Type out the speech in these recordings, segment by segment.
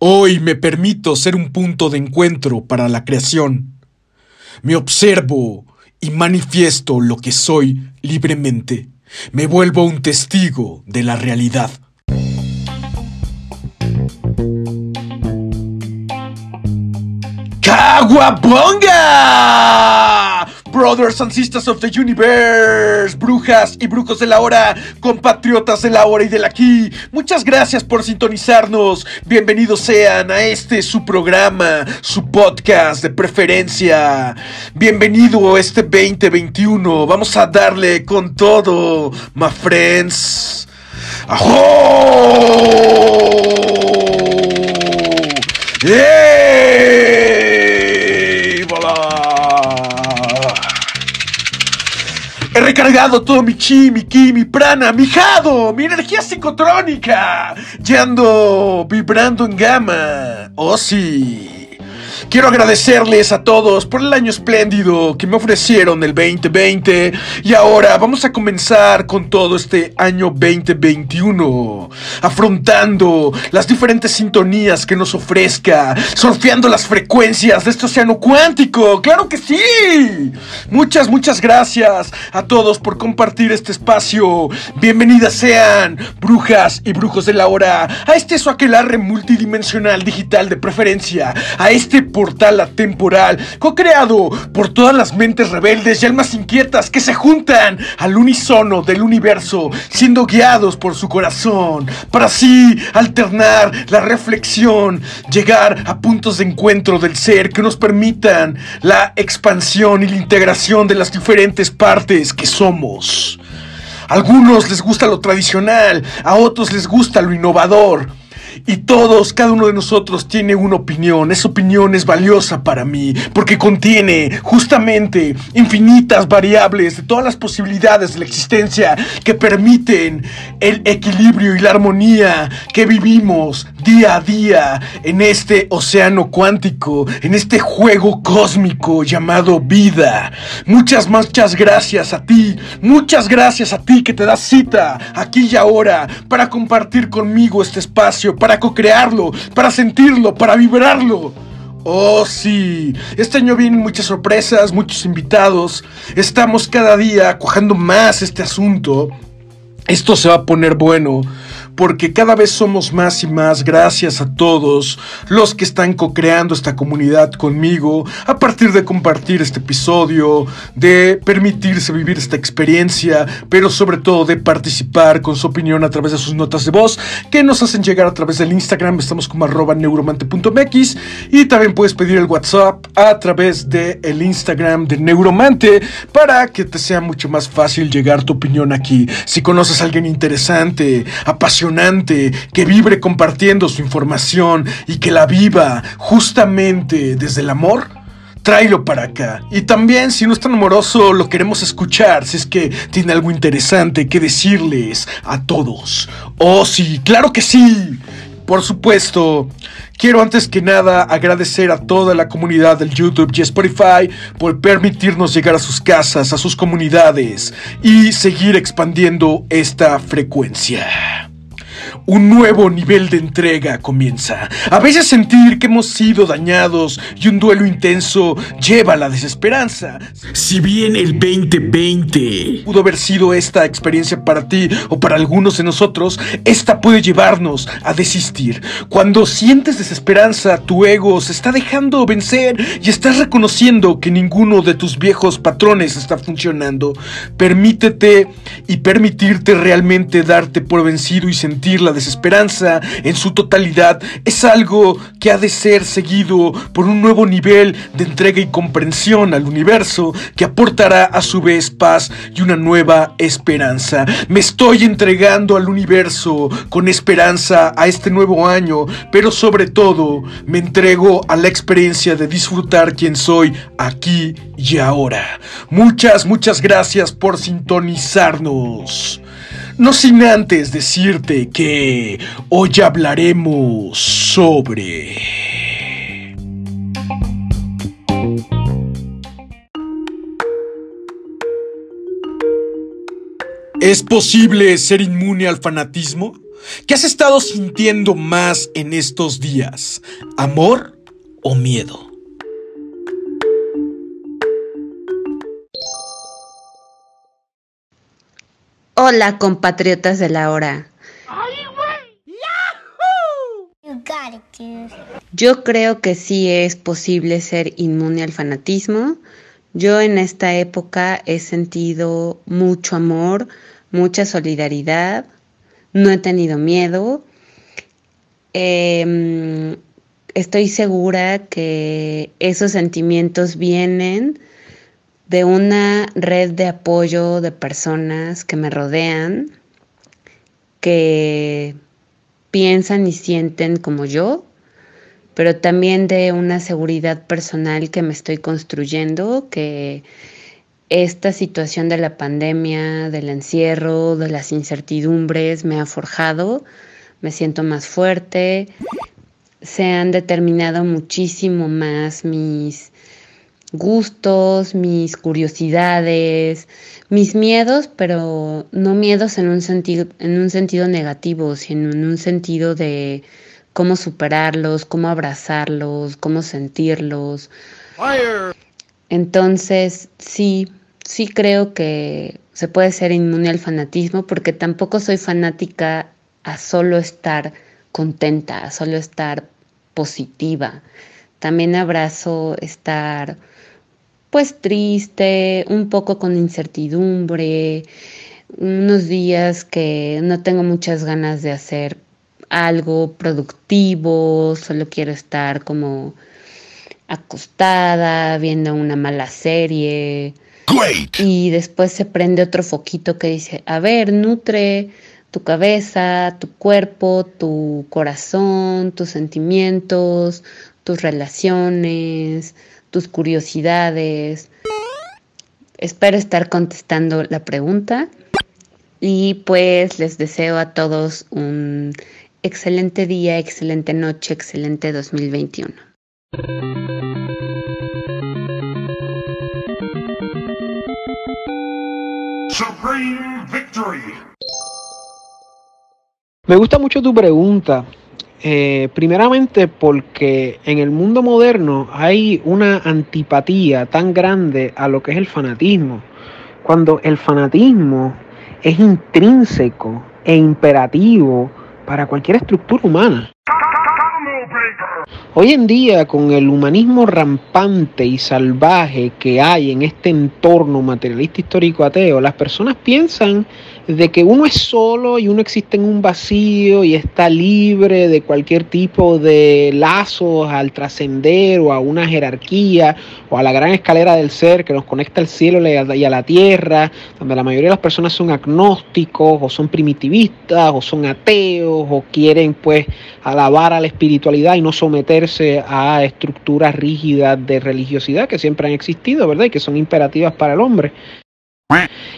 Hoy me permito ser un punto de encuentro para la creación. Me observo y manifiesto lo que soy libremente. Me vuelvo un testigo de la realidad. ¡Caguabonga! Brothers and Sisters of the Universe, brujas y brujos de la hora, compatriotas de la hora y del aquí, muchas gracias por sintonizarnos. Bienvenidos sean a este su programa, su podcast de preferencia. Bienvenido a este 2021. Vamos a darle con todo, my friends. ¡Ajo! He recargado todo mi chi, mi ki, mi prana, mi jado, mi energía psicotrónica. Ya ando vibrando en gama. Oh sí. Quiero agradecerles a todos por el año espléndido que me ofrecieron el 2020 y ahora vamos a comenzar con todo este año 2021, afrontando las diferentes sintonías que nos ofrezca, surfeando las frecuencias de este océano cuántico, claro que sí. Muchas, muchas gracias a todos por compartir este espacio. Bienvenidas sean, brujas y brujos de la hora, a este su aquelarre multidimensional digital de preferencia, a este portal atemporal, co-creado por todas las mentes rebeldes y almas inquietas que se juntan al unísono del universo, siendo guiados por su corazón, para así alternar la reflexión, llegar a puntos de encuentro del ser que nos permitan la expansión y la integración de las diferentes partes que somos. A algunos les gusta lo tradicional, a otros les gusta lo innovador. Y todos, cada uno de nosotros tiene una opinión. Esa opinión es valiosa para mí porque contiene justamente infinitas variables de todas las posibilidades de la existencia que permiten el equilibrio y la armonía que vivimos día a día en este océano cuántico, en este juego cósmico llamado vida. Muchas, muchas gracias a ti. Muchas gracias a ti que te das cita aquí y ahora para compartir conmigo este espacio, co-crearlo, para sentirlo, para vibrarlo. Oh, sí. Este año vienen muchas sorpresas, muchos invitados. Estamos cada día cuajando más este asunto. Esto se va a poner bueno porque cada vez somos más y más gracias a todos los que están co-creando esta comunidad conmigo a partir de compartir este episodio, de permitirse vivir esta experiencia, pero sobre todo de participar con su opinión a través de sus notas de voz que nos hacen llegar a través del Instagram, estamos como arroba neuromante.mx y también puedes pedir el WhatsApp a través del el Instagram de Neuromante para que te sea mucho más fácil llegar tu opinión aquí. Si conoces a alguien interesante, apasionado, que vibre compartiendo su información y que la viva justamente desde el amor, tráelo para acá. Y también, si no es tan amoroso, lo queremos escuchar, si es que tiene algo interesante que decirles a todos. Oh, sí, claro que sí. Por supuesto, quiero antes que nada agradecer a toda la comunidad del YouTube y Spotify por permitirnos llegar a sus casas, a sus comunidades y seguir expandiendo esta frecuencia un nuevo nivel de entrega comienza. A veces sentir que hemos sido dañados y un duelo intenso lleva a la desesperanza. Si bien el 2020 pudo haber sido esta experiencia para ti o para algunos de nosotros, esta puede llevarnos a desistir. Cuando sientes desesperanza, tu ego se está dejando vencer y estás reconociendo que ninguno de tus viejos patrones está funcionando. Permítete y permitirte realmente darte por vencido y sentir la desesperanza en su totalidad es algo que ha de ser seguido por un nuevo nivel de entrega y comprensión al universo que aportará a su vez paz y una nueva esperanza. Me estoy entregando al universo con esperanza a este nuevo año, pero sobre todo me entrego a la experiencia de disfrutar quien soy aquí y ahora. Muchas, muchas gracias por sintonizarnos. No sin antes decirte que hoy hablaremos sobre... ¿Es posible ser inmune al fanatismo? ¿Qué has estado sintiendo más en estos días? ¿Amor o miedo? Hola, compatriotas de la hora. Yo creo que sí es posible ser inmune al fanatismo. Yo en esta época he sentido mucho amor, mucha solidaridad, no he tenido miedo. Em, estoy segura que esos sentimientos vienen de una red de apoyo de personas que me rodean, que piensan y sienten como yo, pero también de una seguridad personal que me estoy construyendo, que esta situación de la pandemia, del encierro, de las incertidumbres me ha forjado, me siento más fuerte, se han determinado muchísimo más mis gustos, mis curiosidades, mis miedos, pero no miedos en un sentido, en un sentido negativo, sino en un sentido de cómo superarlos, cómo abrazarlos, cómo sentirlos. Entonces, sí, sí creo que se puede ser inmune al fanatismo porque tampoco soy fanática a solo estar contenta, a solo estar positiva. También abrazo estar pues triste, un poco con incertidumbre, unos días que no tengo muchas ganas de hacer algo productivo, solo quiero estar como acostada, viendo una mala serie. Y después se prende otro foquito que dice, a ver, nutre tu cabeza, tu cuerpo, tu corazón, tus sentimientos, tus relaciones, tus curiosidades. Espero estar contestando la pregunta y pues les deseo a todos un excelente día, excelente noche, excelente 2021. Me gusta mucho tu pregunta eh, primeramente porque en el mundo moderno hay una antipatía tan grande a lo que es el fanatismo, cuando el fanatismo es intrínseco e imperativo para cualquier estructura humana. Hoy en día, con el humanismo rampante y salvaje que hay en este entorno materialista histórico ateo, las personas piensan de que uno es solo y uno existe en un vacío y está libre de cualquier tipo de lazos al trascender o a una jerarquía o a la gran escalera del ser que nos conecta al cielo y a la tierra, donde la mayoría de las personas son agnósticos o son primitivistas o son ateos o quieren pues alabar a la espiritualidad y no someterse a estructuras rígidas de religiosidad que siempre han existido, ¿verdad? Y que son imperativas para el hombre.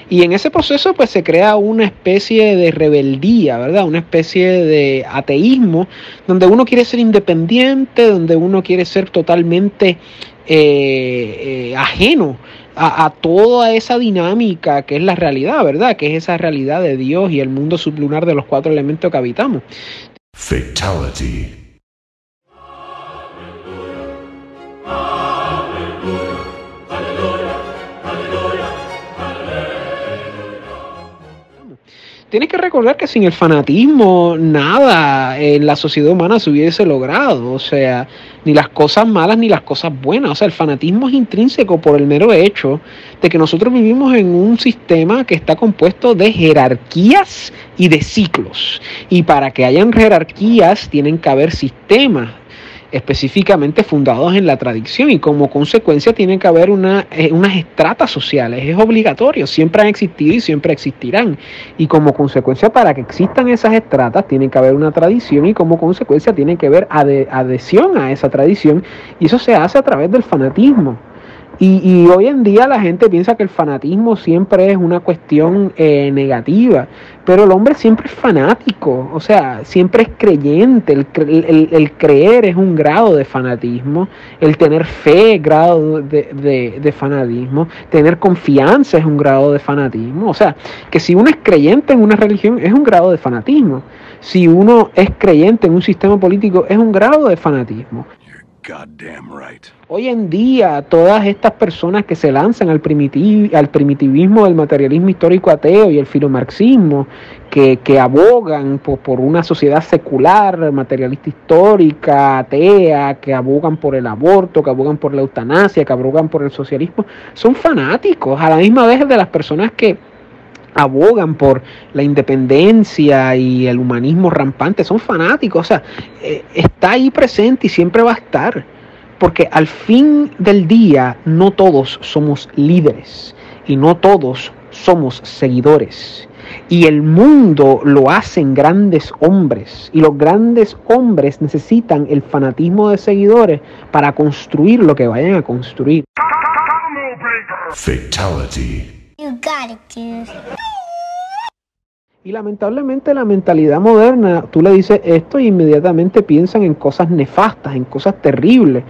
Y en ese proceso pues se crea una especie de rebeldía, ¿verdad? Una especie de ateísmo donde uno quiere ser independiente, donde uno quiere ser totalmente eh, eh, ajeno a, a, toda esa dinámica que es la realidad, ¿verdad? Que es esa realidad de Dios y el mundo sublunar de los cuatro elementos que habitamos. Fatality. Tienes que recordar que sin el fanatismo nada en la sociedad humana se hubiese logrado, o sea, ni las cosas malas ni las cosas buenas, o sea, el fanatismo es intrínseco por el mero hecho de que nosotros vivimos en un sistema que está compuesto de jerarquías y de ciclos, y para que hayan jerarquías tienen que haber sistemas, específicamente fundados en la tradición y como consecuencia tiene que haber una, eh, unas estratas sociales, es obligatorio, siempre han existido y siempre existirán. Y como consecuencia para que existan esas estratas tiene que haber una tradición y como consecuencia tiene que haber adhesión a esa tradición y eso se hace a través del fanatismo. Y, hoy en día la gente piensa que el fanatismo siempre es una cuestión eh, negativa, pero el hombre siempre es fanático, o sea, siempre es creyente, el, creer es un grado de fanatismo, el tener fe es grado de, de fanatismo, tener confianza es un grado de fanatismo, o sea, que si uno es creyente en una religión es un grado de fanatismo, si uno es creyente en un sistema político es un grado de fanatismo. Hoy en día, todas estas personas que se lanzan al, al primitivismo del materialismo histórico ateo y el filomarxismo, que, que abogan por, por, una sociedad secular, materialista histórica, atea, que abogan por el aborto, que abogan por la eutanasia, que abogan por el socialismo, son fanáticos, a la misma vez de las personas que abogan por la independencia y el humanismo rampante, son fanáticos, o sea, eh, está ahí presente y siempre va a estar, porque al fin del día no todos somos líderes y no todos somos seguidores. Y el mundo lo hacen grandes hombres. Y los grandes hombres necesitan el fanatismo de seguidores para construir lo que vayan a construir. Fatality. Y lamentablemente la mentalidad moderna, tú le dices esto y inmediatamente piensan en cosas nefastas, en cosas terribles,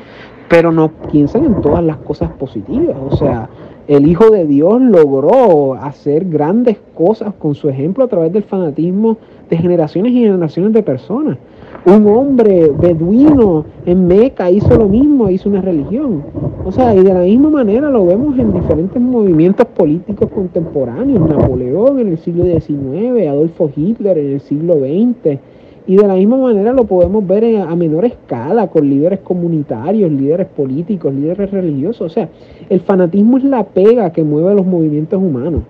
pero no piensan en todas las cosas positivas. O sea, el Hijo de Dios logró hacer grandes cosas con su ejemplo a través del fanatismo de generaciones y generaciones de personas. Un hombre beduino en Meca hizo lo mismo, hizo una religión. O sea, y de la misma manera lo vemos en diferentes movimientos políticos contemporáneos. Napoleón en el siglo XIX, Adolfo Hitler en el siglo XX. Y de la misma manera lo podemos ver a menor escala con líderes comunitarios, líderes políticos, líderes religiosos. O sea, el fanatismo es la pega que mueve a los movimientos humanos.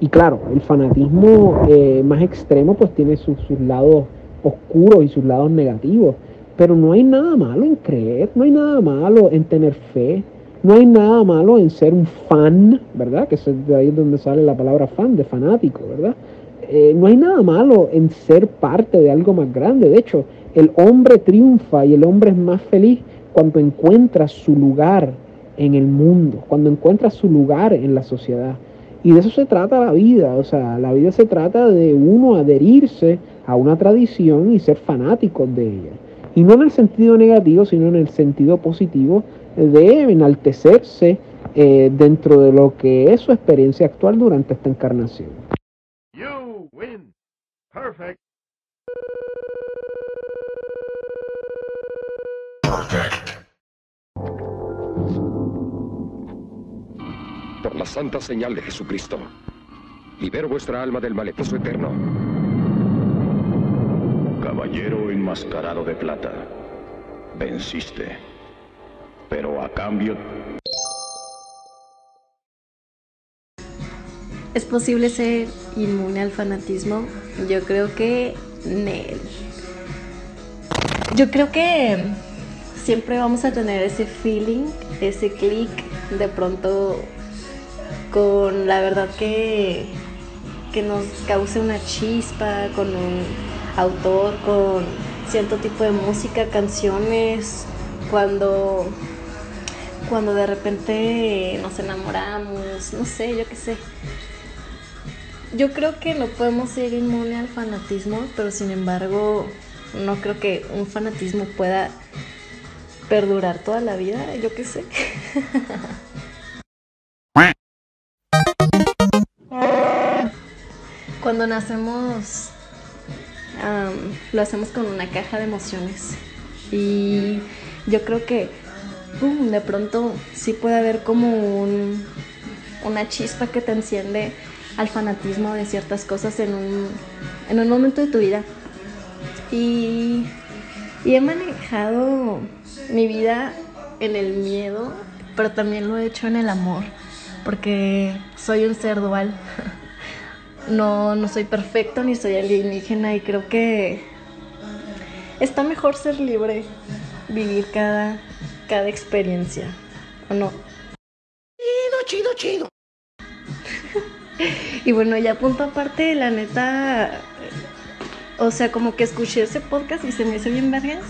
Y claro, el fanatismo eh, más extremo pues tiene sus lados oscuros y sus lados negativos. Pero no hay nada malo en creer, no hay nada malo en tener fe, no hay nada malo en ser un fan, ¿verdad? Que es de ahí donde sale la palabra fan, de fanático, ¿verdad? Eh, no hay nada malo en ser parte de algo más grande. De hecho, el hombre triunfa y el hombre es más feliz cuando encuentra su lugar en el mundo, cuando encuentra su lugar en la sociedad. Y de eso se trata la vida, o sea, la vida se trata de uno adherirse a una tradición y ser fanáticos de ella. Y no en el sentido negativo, sino en el sentido positivo de enaltecerse eh, dentro de lo que es su experiencia actual durante esta encarnación. You win. Perfect. Por la santa señal de Jesucristo, libero vuestra alma del maleficio eterno Caballero enmascarado de plata, venciste. Pero a cambio... ¿Es posible ser inmune al fanatismo? Yo creo que... Yo creo que siempre vamos a tener ese feeling, ese clic de pronto con la verdad que, que nos cause una chispa, con un autor, con cierto tipo de música, canciones, cuando, cuando de repente nos enamoramos, no sé, yo qué sé. Yo creo que no podemos ser inmune al fanatismo, pero sin embargo no creo que un fanatismo pueda perdurar toda la vida, yo qué sé. Cuando nacemos lo hacemos con una caja de emociones. Y yo creo que de pronto sí puede haber como un, una chispa que te enciende al fanatismo de ciertas cosas en un, en un momento de tu vida. Y, y he manejado mi vida en el miedo, pero también lo he hecho en el amor, porque soy un ser dual. No, no soy perfecto ni soy alienígena y creo que está mejor ser libre, vivir cada, cada experiencia, ¿o no? Chido, chido, chido. y bueno, ya punto aparte, la neta, o sea, como que escuché ese podcast y se me hizo bien vergas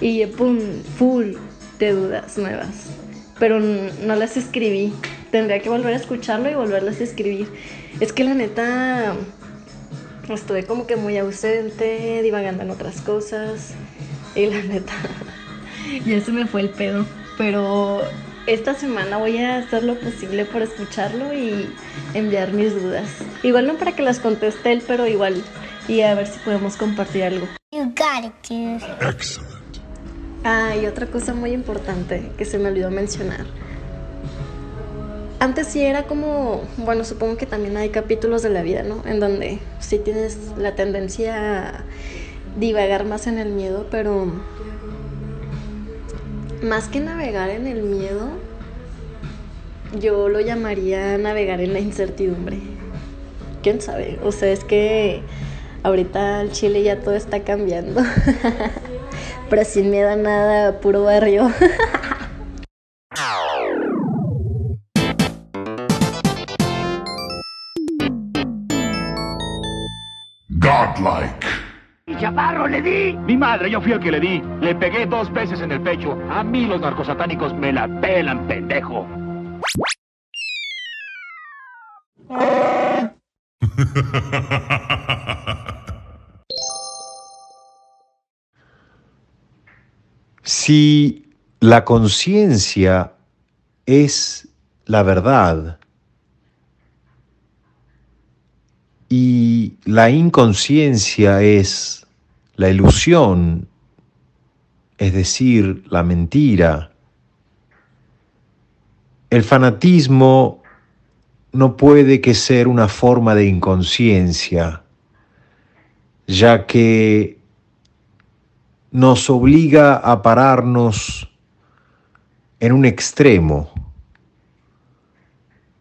y pum, full de dudas nuevas, pero no las escribí. Tendría que volver a escucharlo y volverlas a escribir. Es que la neta estuve como que muy ausente, divagando en otras cosas y la neta ya se me fue el pedo, pero esta semana voy a hacer lo posible por escucharlo y enviar mis dudas. Igual no para que las conteste él, pero igual y a ver si podemos compartir algo. You got it, dude. Excellent. Ah, y otra cosa muy importante que se me olvidó mencionar. Antes sí era como, bueno, supongo que también hay capítulos de la vida, ¿no? En donde sí tienes la tendencia a divagar más en el miedo, pero más que navegar en el miedo, yo lo llamaría navegar en la incertidumbre. ¿Quién sabe? O sea, es que ahorita el Chile ya todo está cambiando. pero sin miedo a nada, puro barrio. Godlike. Chaparro, le di. Mi madre, yo fui el que le di. Le pegué dos veces en el pecho. A mí los narcosatánicos me la pelan, pendejo. Si la conciencia es la verdad y la inconsciencia es la ilusión, es decir, la mentira, el fanatismo no puede que ser una forma de inconsciencia, ya que nos obliga a pararnos en un extremo.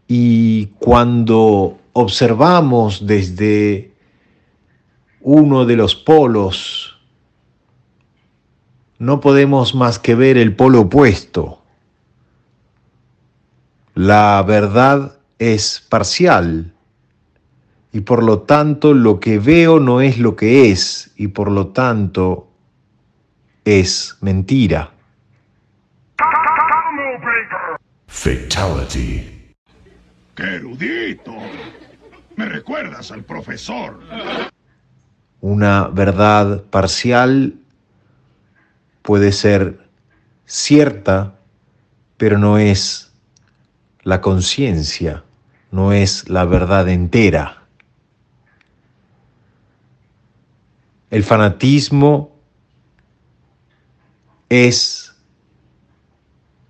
Y cuando observamos desde uno de los polos, no podemos más que ver el polo opuesto. La verdad es parcial y por lo tanto lo que veo no es lo que es y por lo tanto es mentira. Fatality. ¡Qué erudito! Me recuerdas al profesor. Una verdad parcial puede ser cierta, pero no es la conciencia, no es la verdad entera. El fanatismo es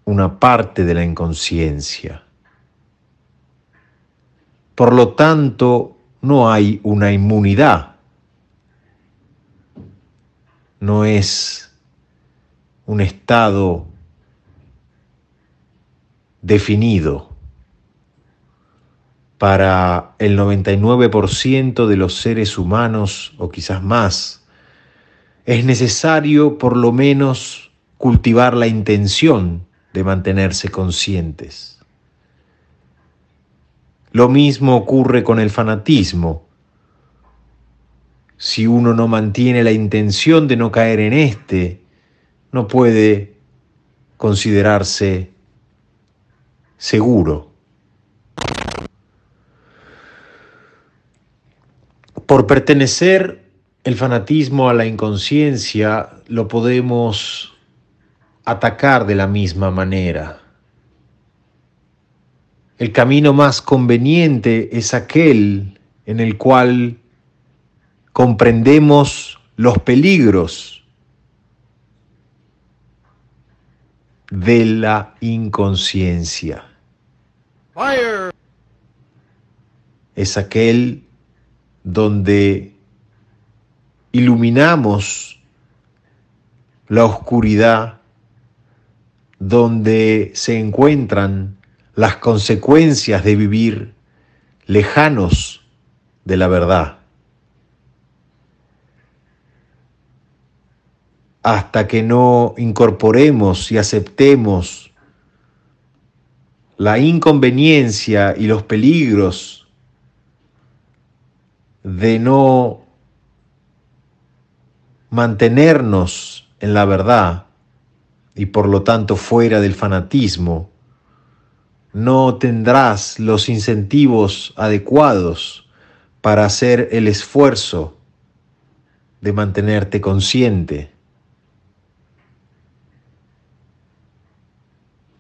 una parte de la inconsciencia. Por lo tanto, no hay una inmunidad. No es un estado definido. Para el 99% de los seres humanos, o quizás más, es necesario por lo menos cultivar la intención de mantenerse conscientes. Lo mismo ocurre con el fanatismo. Si uno no mantiene la intención de no caer en este, no puede considerarse seguro. Por pertenecer el fanatismo a la inconsciencia, lo podemos atacar de la misma manera. El camino más conveniente es aquel en el cual comprendemos los peligros de la inconsciencia. Fire. es aquel donde iluminamos la oscuridad, donde se encuentran las consecuencias de vivir lejanos de la verdad. Hasta que no incorporemos y aceptemos la inconveniencia y los peligros de no mantenernos en la verdad y por lo tanto fuera del fanatismo, no tendrás los incentivos adecuados para hacer el esfuerzo de mantenerte consciente.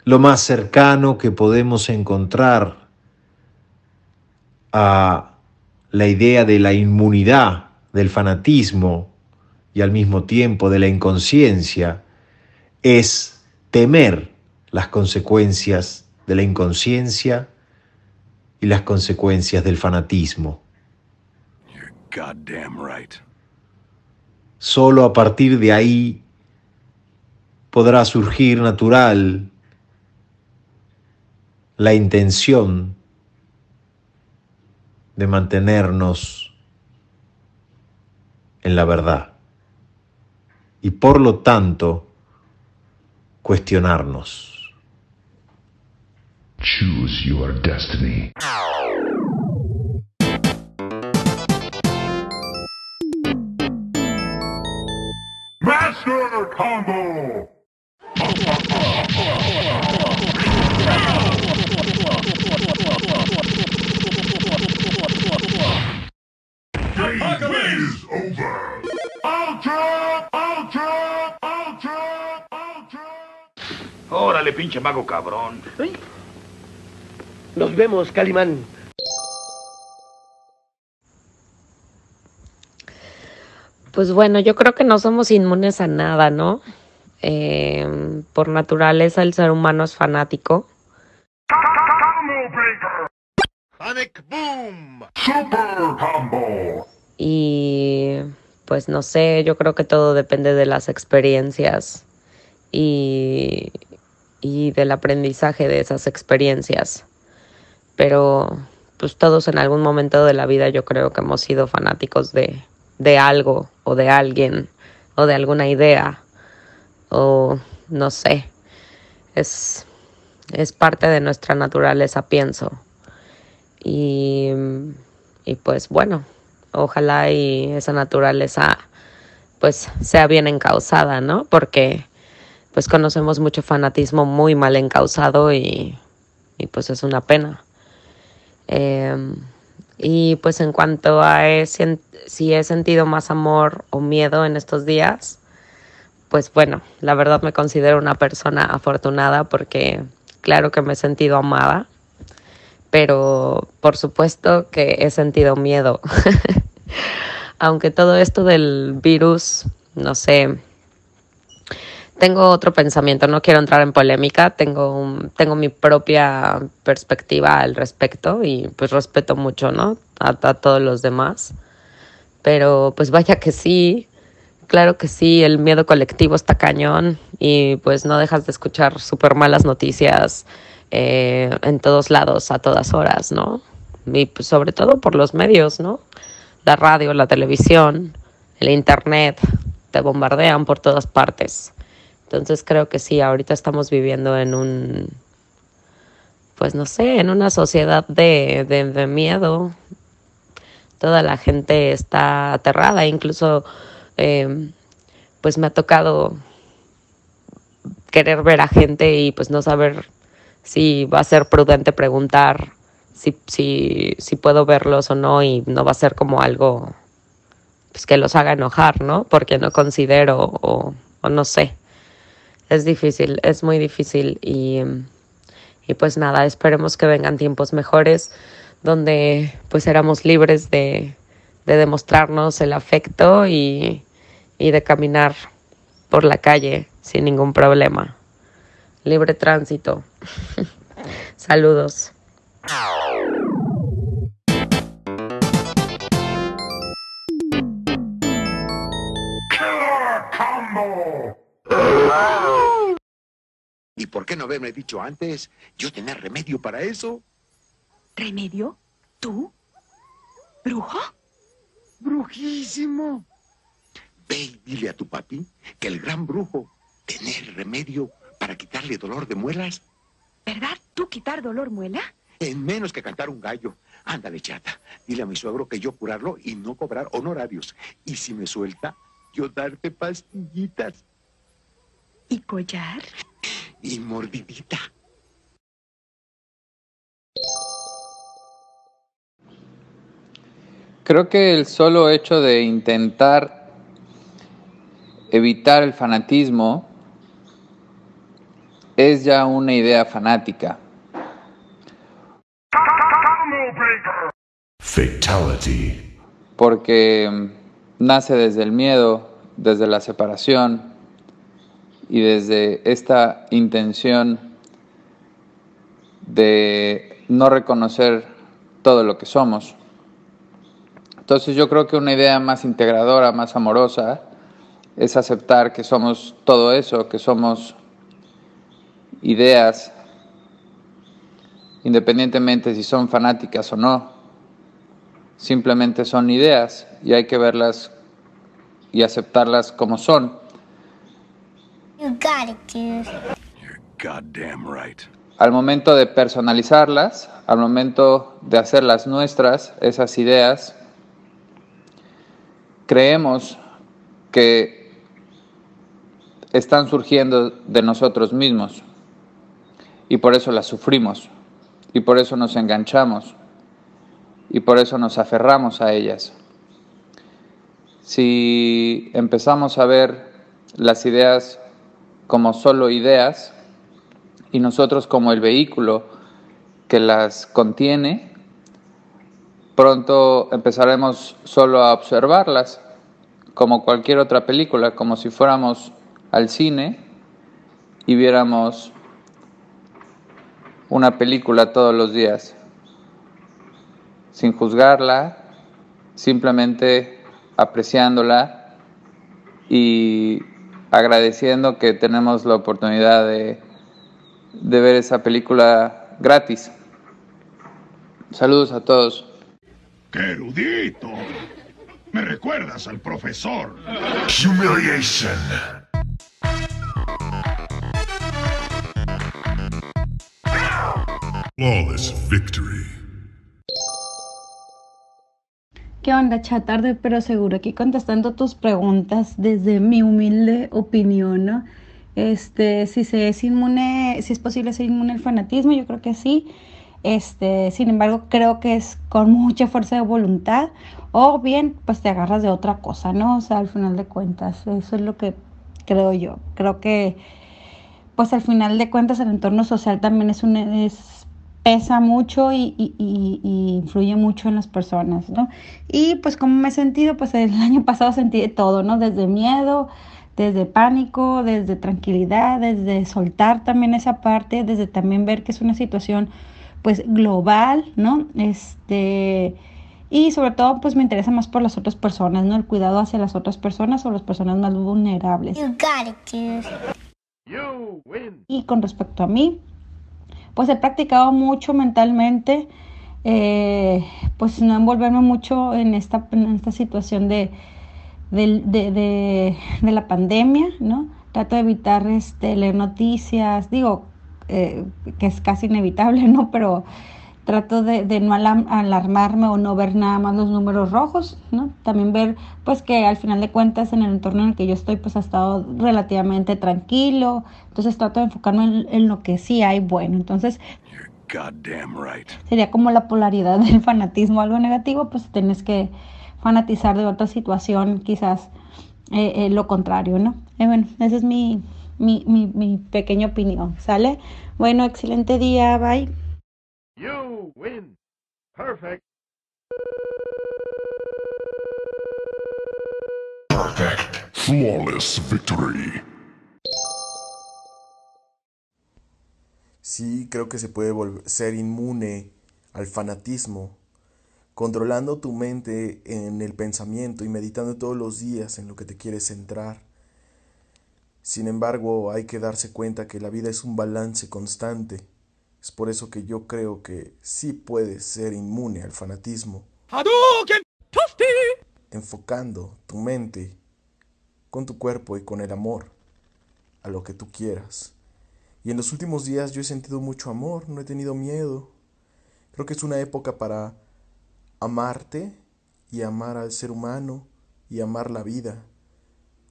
Lo más cercano que podemos encontrar a la idea de la inmunidad del fanatismo y al mismo tiempo de la inconsciencia es temer las consecuencias de la inconsciencia y las consecuencias del fanatismo. Solo a partir de ahí podrá surgir natural la intención de mantenernos en la verdad y por lo tanto cuestionarnos. Choose your destiny. Master Combo! Game is over! Ultra! Ultra! Ultra! Ultra! Órale, pinche mago cabrón. Nos vemos, Calimán. Pues bueno, yo creo que no somos inmunes a nada, ¿no? Eh, por naturaleza el ser humano es fanático. Boom! Super Combo! Y pues no sé, yo creo que todo depende de las experiencias y, y del aprendizaje de esas experiencias. Pero pues todos en algún momento de la vida yo creo que hemos sido fanáticos de, de algo o de alguien o de alguna idea o no sé. Es, es parte de nuestra naturaleza, pienso. Y, y pues bueno, ojalá y esa naturaleza pues sea bien encausada, ¿no? Porque pues conocemos mucho fanatismo muy mal encausado y, y pues es una pena. Eh, y pues en cuanto a si he sentido más amor o miedo en estos días, pues bueno, la verdad me considero una persona afortunada porque claro que me he sentido amada, pero por supuesto que he sentido miedo. Aunque todo esto del virus, no sé, tengo otro pensamiento, no quiero entrar en polémica, tengo, un, tengo mi propia perspectiva al respecto y pues respeto mucho, a, todos los demás. Pero pues vaya que sí, claro que sí, el miedo colectivo está cañón y pues no dejas de escuchar súper malas noticias eh, en todos lados, a todas horas, ¿no? Y pues, sobre todo por los medios, ¿no? La radio, la televisión, el internet, te bombardean por todas partes. Entonces creo que sí, ahorita estamos viviendo en un, pues no sé, en una sociedad de, de, miedo. Toda la gente está aterrada, incluso eh, pues me ha tocado querer ver a gente y pues no saber si va a ser prudente preguntar si, si, si puedo verlos o no y no va a ser como algo pues que los haga enojar, ¿no? Porque no considero o no sé es difícil, es muy difícil y, y, pues nada, esperemos que vengan tiempos mejores donde pues éramos libres de, de demostrarnos el afecto y, y de caminar por la calle sin ningún problema. Libre tránsito. Saludos. ¿Y por qué no haberme dicho antes? Yo tenía remedio para eso. ¿Remedio? ¿Tú? ¿Brujo? Brujísimo. Ve y dile a tu papi que el gran brujo tiene el remedio para quitarle dolor de muelas ¿Verdad? ¿Tú quitar dolor muela? en menos que cantar un gallo. Ándale, chata. Dile a mi suegro que yo curarlo y no cobrar honorarios. Y si me suelta, yo darte pastillitas ¿Y collar? y mordidita. Creo que el solo hecho de intentar evitar el fanatismo es ya una idea fanática. Fatality. porque nace desde el miedo, desde la separación y desde esta intención de no reconocer todo lo que somos. Entonces yo creo que una idea más integradora, más amorosa, es aceptar que somos todo eso, que somos ideas, independientemente si son fanáticas o no simplemente son ideas y hay que verlas y aceptarlas como son. You got it, dude. Goddamn right. Al momento de personalizarlas, al momento de hacerlas nuestras, esas ideas, creemos que están surgiendo de nosotros mismos y por eso las sufrimos y por eso nos enganchamos y por eso nos aferramos a ellas. Si empezamos a ver las ideas como solo ideas y nosotros como el vehículo que las contiene, pronto empezaremos solo a observarlas como cualquier otra película, como si fuéramos al cine y viéramos una película todos los días sin juzgarla, simplemente apreciándola y agradeciendo que tenemos la oportunidad de, de ver esa película gratis. Saludos a todos. ¡Qué erudito! Me recuerdas al profesor. Humiliation. Flawless victory. ¿Qué onda, chatarde? Pero seguro aquí contestando tus preguntas desde mi humilde opinión, ¿no? Este, si se es inmune, si es posible ser inmune al fanatismo, yo creo que sí. Este, sin embargo, creo que es con mucha fuerza de voluntad o bien pues te agarras de otra cosa, ¿no? O sea, al final de cuentas, eso es lo que creo yo. Creo que pues al final de cuentas el entorno social también es un es, pesa mucho y, y, y, y influye mucho en las personas, ¿no? Y pues como me he sentido, pues el año pasado sentí de todo, ¿no? Desde miedo, desde pánico, desde tranquilidad, desde soltar también esa parte, desde también ver que es una situación pues global, ¿no? Este, y sobre todo pues me interesa más por las otras personas, ¿no? El cuidado hacia las otras personas o las personas más vulnerables. You got it, dude. You win. Y con respecto a mí, pues he practicado mucho mentalmente, eh, pues no envolverme mucho en esta, en esta situación de, de, de, la pandemia, ¿no? Trato de evitar este, leer noticias, digo, eh, que es casi inevitable, ¿no? Pero trato de, de, no alarmarme o no ver nada más los números rojos, ¿no? También ver, pues, que al final de cuentas en el entorno en el que yo estoy, pues, ha estado relativamente tranquilo. Entonces trato de enfocarme en, en lo que sí hay bueno. Entonces, right. sería como la polaridad del fanatismo, algo negativo, pues tienes que fanatizar de otra situación, quizás eh, eh, lo contrario, ¿no? Eh, bueno, esa es mi, mi, mi, mi pequeña opinión, ¿sale? Bueno, excelente día, bye. You win. Perfect. Perfect. Flawless victory. Sí, creo que se puede volver, ser inmune al fanatismo, controlando tu mente en el pensamiento y meditando todos los días en lo que te quieres centrar. Sin embargo, hay que darse cuenta que la vida es un balance constante. Es por eso que yo creo que sí puedes ser inmune al fanatismo. Enfocando tu mente con tu cuerpo y con el amor a lo que tú quieras. Y en los últimos días yo he sentido mucho amor, no he tenido miedo. Creo que es una época para amarte y amar al ser humano y amar la vida,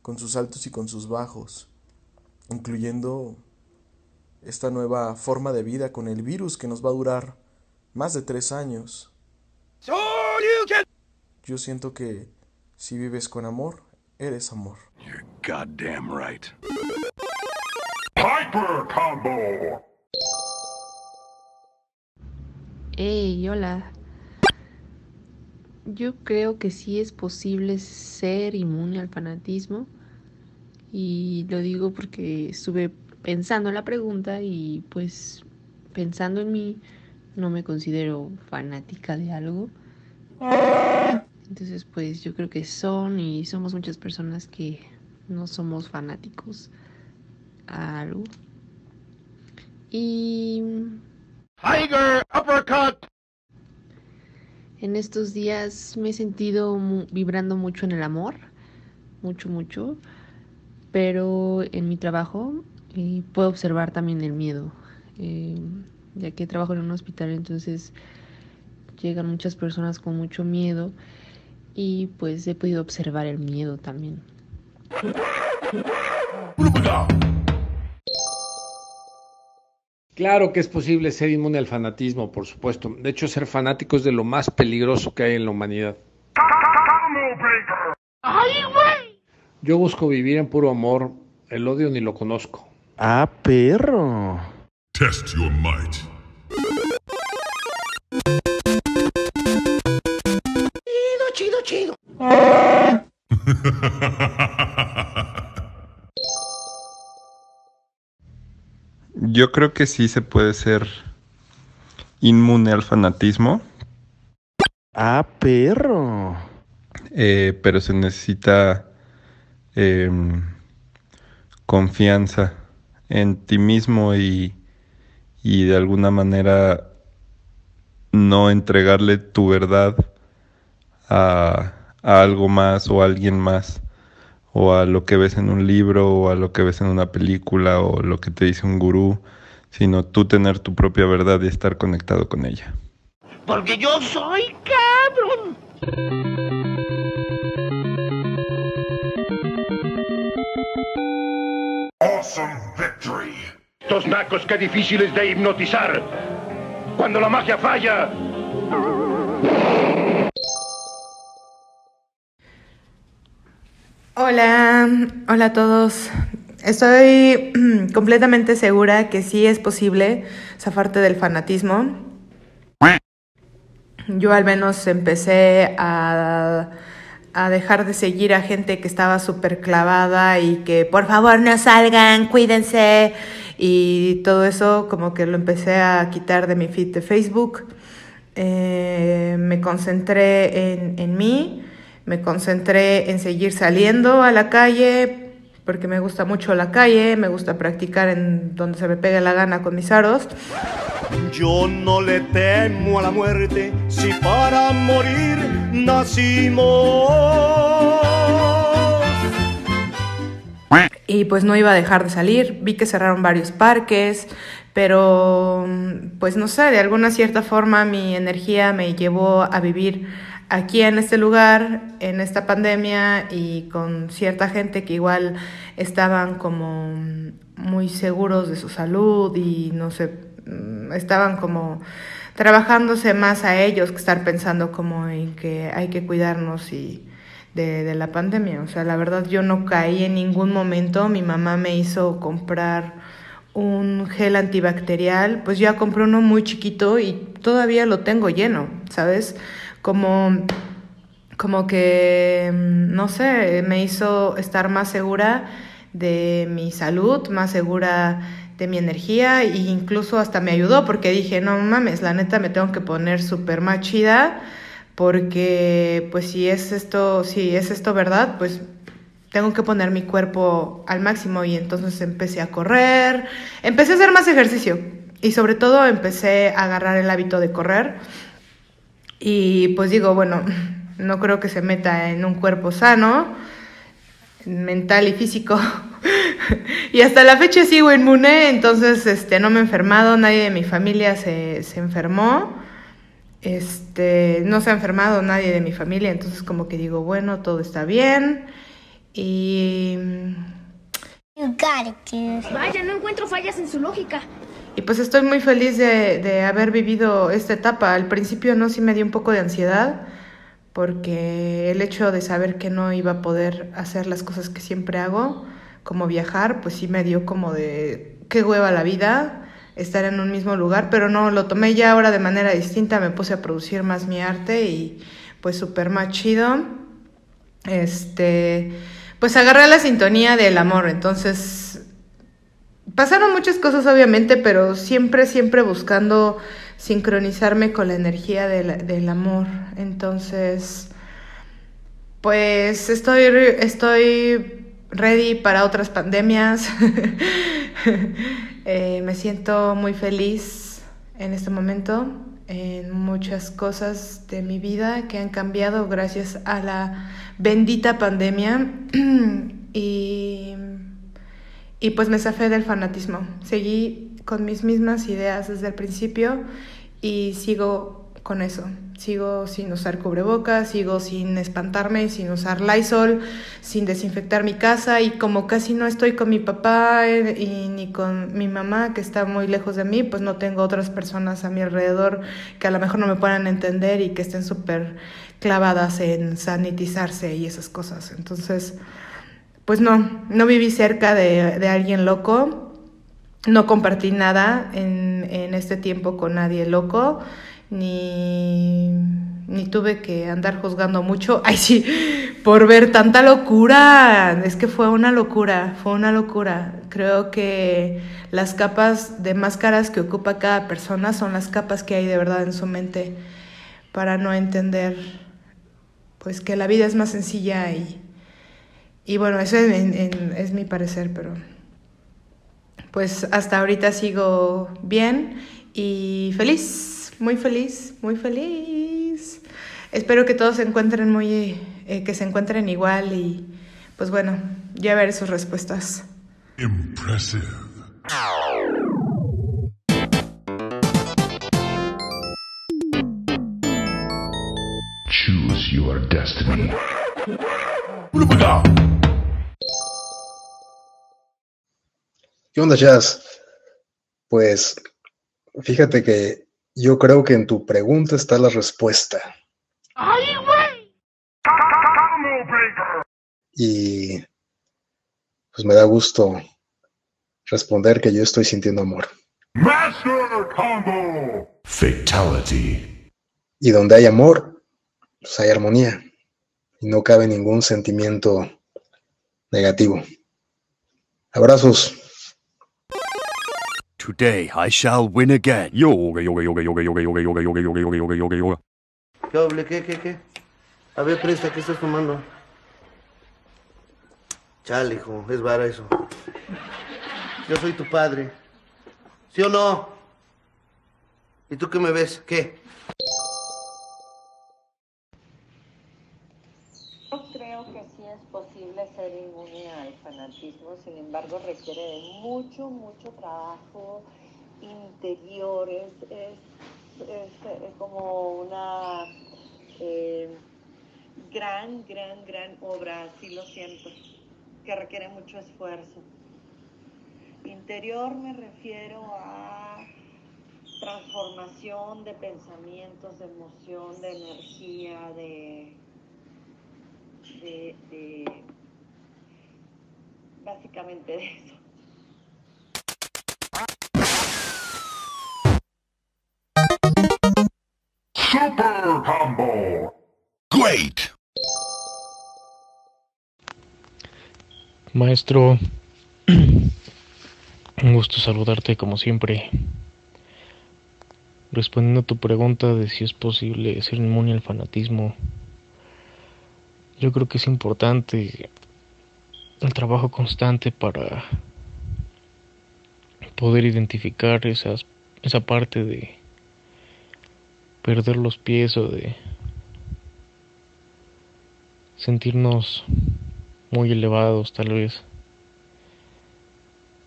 con sus altos y con sus bajos, incluyendo esta nueva forma de vida con el virus que nos va a durar más de tres años. Yo siento que si vives con amor, eres amor. Goddamn right. Hyper Combo. Hey, hola. Yo creo que sí es posible ser inmune al fanatismo. Y lo digo porque estuve pensando en la pregunta y pues pensando en mí, no me considero fanática de algo. Entonces pues yo creo que son y somos muchas personas que no somos fanáticos a algo. Y Tiger Uppercut. en estos días me he sentido vibrando mucho en el amor, mucho, mucho, pero en mi trabajo eh, puedo observar también el miedo, eh, ya que trabajo en un hospital, entonces llegan muchas personas con mucho miedo y pues he podido observar el miedo también. Claro que es posible ser inmune al fanatismo, por supuesto. De hecho, ser fanático es de lo más peligroso que hay en la humanidad. Yo busco vivir en puro amor. El odio ni lo conozco. Ah, perro. Test your might. Chido, chido, chido. Yo creo que sí se puede ser inmune al fanatismo. Ah, perro. Eh, pero se necesita em, confianza en ti mismo y, y de alguna manera no entregarle tu verdad a, a algo más o a alguien más o a lo que ves en un libro o a lo que ves en una película o lo que te dice un gurú, sino tú tener tu propia verdad y estar conectado con ella. Porque yo soy cabrón. Awesome victory. Estos nacos qué difíciles de hipnotizar. Cuando la magia falla. Hola, hola a todos. Estoy completamente segura que sí es posible zafarte del fanatismo. Yo al menos empecé a, a dejar de seguir a gente que estaba súper clavada y que por favor no salgan, cuídense y todo eso como que lo empecé a quitar de mi feed de Facebook. Eh, me concentré en, en mí, me concentré en seguir saliendo a la calle porque me gusta mucho la calle, me gusta practicar en donde se me pegue la gana con mis aros. Yo no le temo a la muerte si para morir nacimos. Y pues no iba a dejar de salir, vi que cerraron varios parques, pero pues no sé, de alguna cierta forma mi energía me llevó a vivir aquí en este lugar, en esta pandemia y con cierta gente que igual estaban como muy seguros de su salud y no sé, mm, estaban como trabajándose más a ellos que estar pensando como en que hay que cuidarnos y de, de la pandemia. O sea, la verdad yo no caí en ningún momento, mi mamá me hizo comprar un gel antibacterial, pues ya compré uno muy chiquito y todavía lo tengo lleno, ¿sabes? Como, como que, mm, no sé, me hizo estar más segura de mi salud, más segura de mi energía e incluso hasta me ayudó porque dije, no mames, la neta me tengo que poner súper más chida porque pues si es esto, si es esto verdad, pues tengo que poner mi cuerpo al máximo y entonces empecé a correr, empecé a hacer más ejercicio y sobre todo empecé a agarrar el hábito de correr y pues digo, bueno, no creo que se meta en un cuerpo sano, mental y físico. y hasta la fecha sigo inmune, entonces este, no me he enfermado, nadie de mi familia se, se enfermó. Este, no se ha enfermado nadie de mi familia, entonces como que digo, bueno, todo está bien. Y. Vaya, no encuentro fallas en su lógica. Y pues estoy muy feliz de, de haber vivido esta etapa. Al principio no, sí me dio un poco de ansiedad, porque el hecho de saber que no iba a poder hacer las cosas que siempre hago, como viajar, pues sí me dio como de qué hueva la vida, estar en un mismo lugar, pero no, lo tomé ya ahora de manera distinta, me puse a producir más mi arte y pues súper más chido. Este, pues agarré la sintonía del amor, entonces pasaron muchas cosas obviamente, pero siempre, siempre buscando sincronizarme con la energía del, amor. Entonces, pues estoy, estoy ready para otras pandemias. Eh, me siento muy feliz en este momento en muchas cosas de mi vida que han cambiado gracias a la bendita pandemia y, y pues me zafé del fanatismo. Seguí con mis mismas ideas desde el principio y sigo con eso. Sigo sin usar cubrebocas, sigo sin espantarme, sin usar Lysol, sin desinfectar mi casa y como casi no estoy con mi papá eh, ni con mi mamá que está muy lejos de mí, pues no tengo otras personas a mi alrededor que a lo mejor no me puedan entender y que estén súper clavadas en sanitizarse y esas cosas. Entonces, pues no, no viví cerca de, alguien loco, no compartí nada en, en este tiempo con nadie loco ni, ni tuve que andar juzgando mucho, ay sí, por ver tanta locura. Es que fue una locura, fue una locura. Creo que las capas de máscaras que ocupa cada persona son las capas que hay de verdad en su mente para no entender pues que la vida es más sencilla y, y bueno, eso es, mi parecer, pero pues hasta ahorita sigo bien y feliz, muy feliz, muy feliz. Espero que todos se encuentren muy, eh, que se encuentren igual y pues bueno, ya veré sus respuestas. Impressive. Choose your destiny. ¿Qué onda, Jazz? Pues fíjate que yo creo que en tu pregunta está la respuesta. ¡Ay, güey! Y pues me da gusto responder que yo estoy sintiendo amor. Master Combo! Fatality. Y donde hay amor, pues hay armonía. Y no cabe ningún sentimiento negativo. Abrazos. Today I shall win again. ¿Qué doble? ¿Qué, qué, qué? A ver, presta, ¿qué estás tomando? Chale, hijo, es vara eso. Yo soy tu padre. ¿Sí o no? ¿Y tú qué me ves? ¿Qué? Fanatismo, sin embargo requiere de mucho, mucho trabajo interior, es, es, como una eh, gran, gran, gran obra, así lo siento, que requiere mucho esfuerzo. Interior me refiero a transformación de pensamientos, de emoción, de energía, de- básicamente de eso. Super Combo! Great! Maestro, un gusto saludarte como siempre. Respondiendo a tu pregunta de si es posible ser inmune al fanatismo, yo creo que es importante el trabajo constante para poder identificar esas, esa parte de perder los pies o de sentirnos muy elevados tal vez.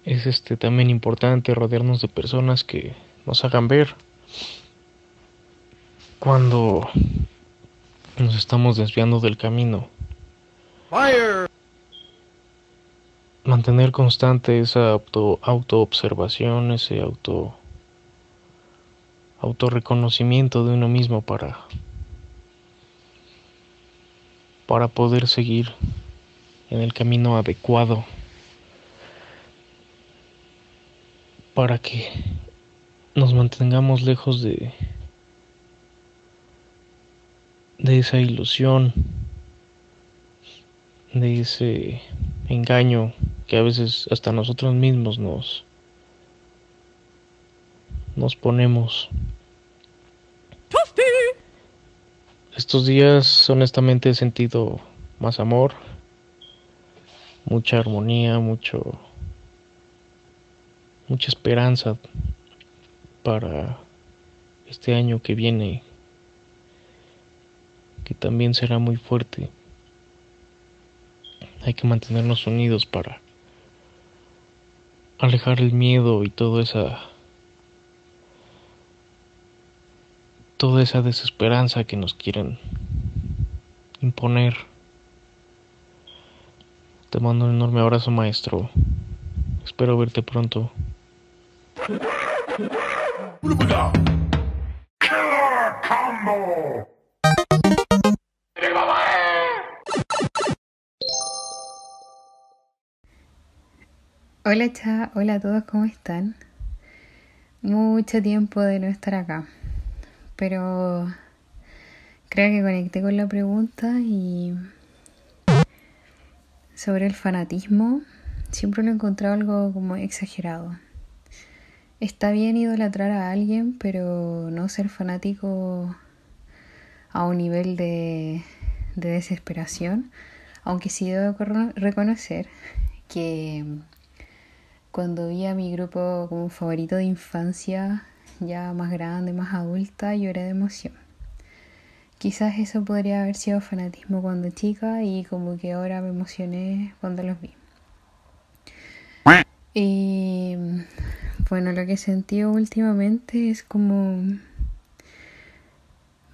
Es este también importante rodearnos de personas que nos hagan ver cuando nos estamos desviando del camino. Mantener constante esa auto autoobservación, ese auto autorreconocimiento de uno mismo para para poder seguir en el camino adecuado para que nos mantengamos lejos de de esa ilusión de ese engaño que a veces hasta nosotros mismos nos nos ponemos. Estos días honestamente he sentido más amor mucha armonía mucho mucha esperanza para este año que viene que también será muy fuerte hay que mantenernos unidos para alejar el miedo y toda esa toda esa desesperanza que nos quieren imponer. Te mando un enorme abrazo, maestro. Espero verte pronto. Hola cha, hola a todos, ¿cómo están? Mucho tiempo de no estar acá, pero creo que conecté con la pregunta y sobre el fanatismo siempre lo he encontrado algo como exagerado. Está bien idolatrar a alguien, pero no ser fanático a un nivel de, de desesperación, aunque sí debo reconocer que cuando vi a mi grupo como favorito de infancia, ya más grande, más adulta, lloré de emoción. Quizás eso podría haber sido fanatismo cuando chica y como que ahora me emocioné cuando los vi. Y bueno, lo que he sentido últimamente es como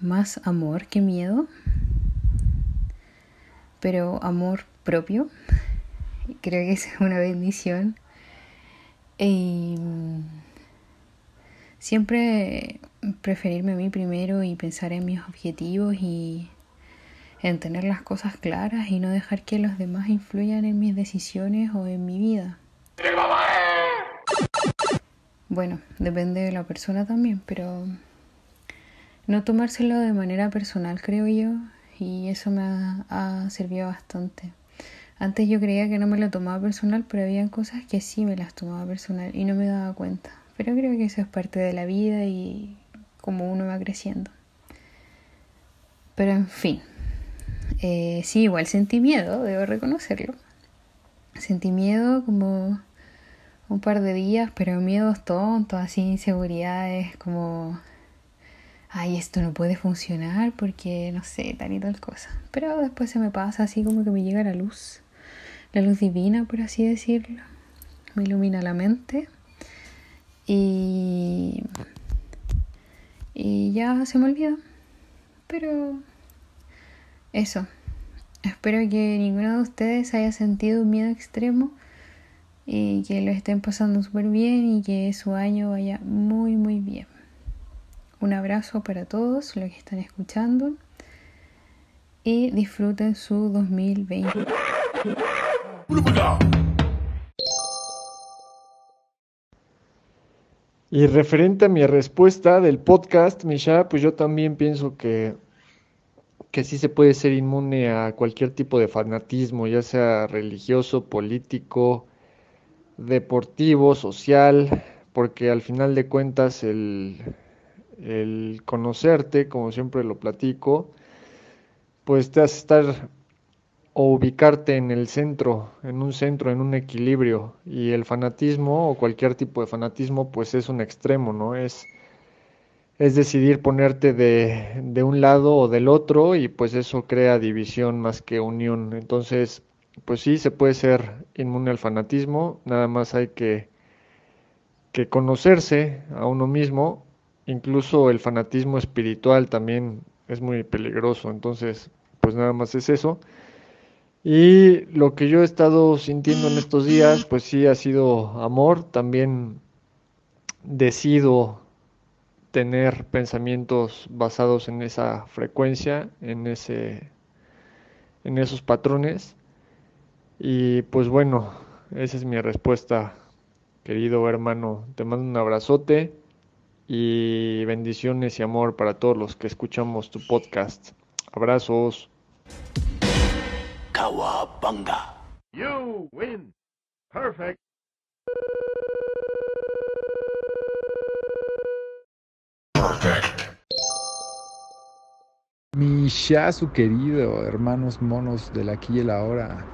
más amor que miedo, pero amor propio. Creo que es una bendición y siempre preferirme a mí primero y pensar en mis objetivos y en tener las cosas claras y no dejar que los demás influyan en mis decisiones o en mi vida. Bueno, depende de la persona también, pero no tomárselo de manera personal, creo yo, y eso me ha servido bastante. Antes yo creía que no me lo tomaba personal, pero había cosas que sí me las tomaba personal y no me daba cuenta. Pero creo que eso es parte de la vida y como uno va creciendo. Pero en fin, eh, sí, igual sentí miedo, debo reconocerlo. Sentí miedo como un par de días, pero miedos tontos, así inseguridades, como, ay, esto no puede funcionar porque no sé, tal y tal cosa. Pero después se me pasa así como que me llega la luz la luz divina, por así decirlo. Me ilumina la mente. Y, ya se me olvida. Pero eso. Espero que ninguno de ustedes haya sentido un miedo extremo y que lo estén pasando súper bien y que su año vaya muy muy bien. Un abrazo para todos los que están escuchando y disfruten su 2020. Y referente a mi respuesta del podcast, Misha, pues yo también pienso que, que sí se puede ser inmune a cualquier tipo de fanatismo, ya sea religioso, político, deportivo, social, porque al final de cuentas el, el conocerte, como siempre lo platico, pues te hace estar o ubicarte en el centro, en un centro, en un equilibrio. Y el fanatismo o cualquier tipo de fanatismo, pues es un extremo, ¿no? Es, es decidir ponerte de, de un lado o del otro y pues eso crea división más que unión. Entonces, pues sí, se puede ser inmune al fanatismo, nada más hay que, que conocerse a uno mismo, incluso el fanatismo espiritual también es muy peligroso, entonces, pues nada más es eso. Y lo que yo he estado sintiendo en estos días, pues sí ha sido amor, también decido tener pensamientos basados en esa frecuencia, en ese en esos patrones y pues bueno, esa es mi respuesta, querido hermano. Te mando un abrazote y bendiciones y amor para todos los que escuchamos tu podcast. Abrazos. Kawabanga. You win. Perfect. Mi Shazu querido, hermanos monos del aquí y el ahora.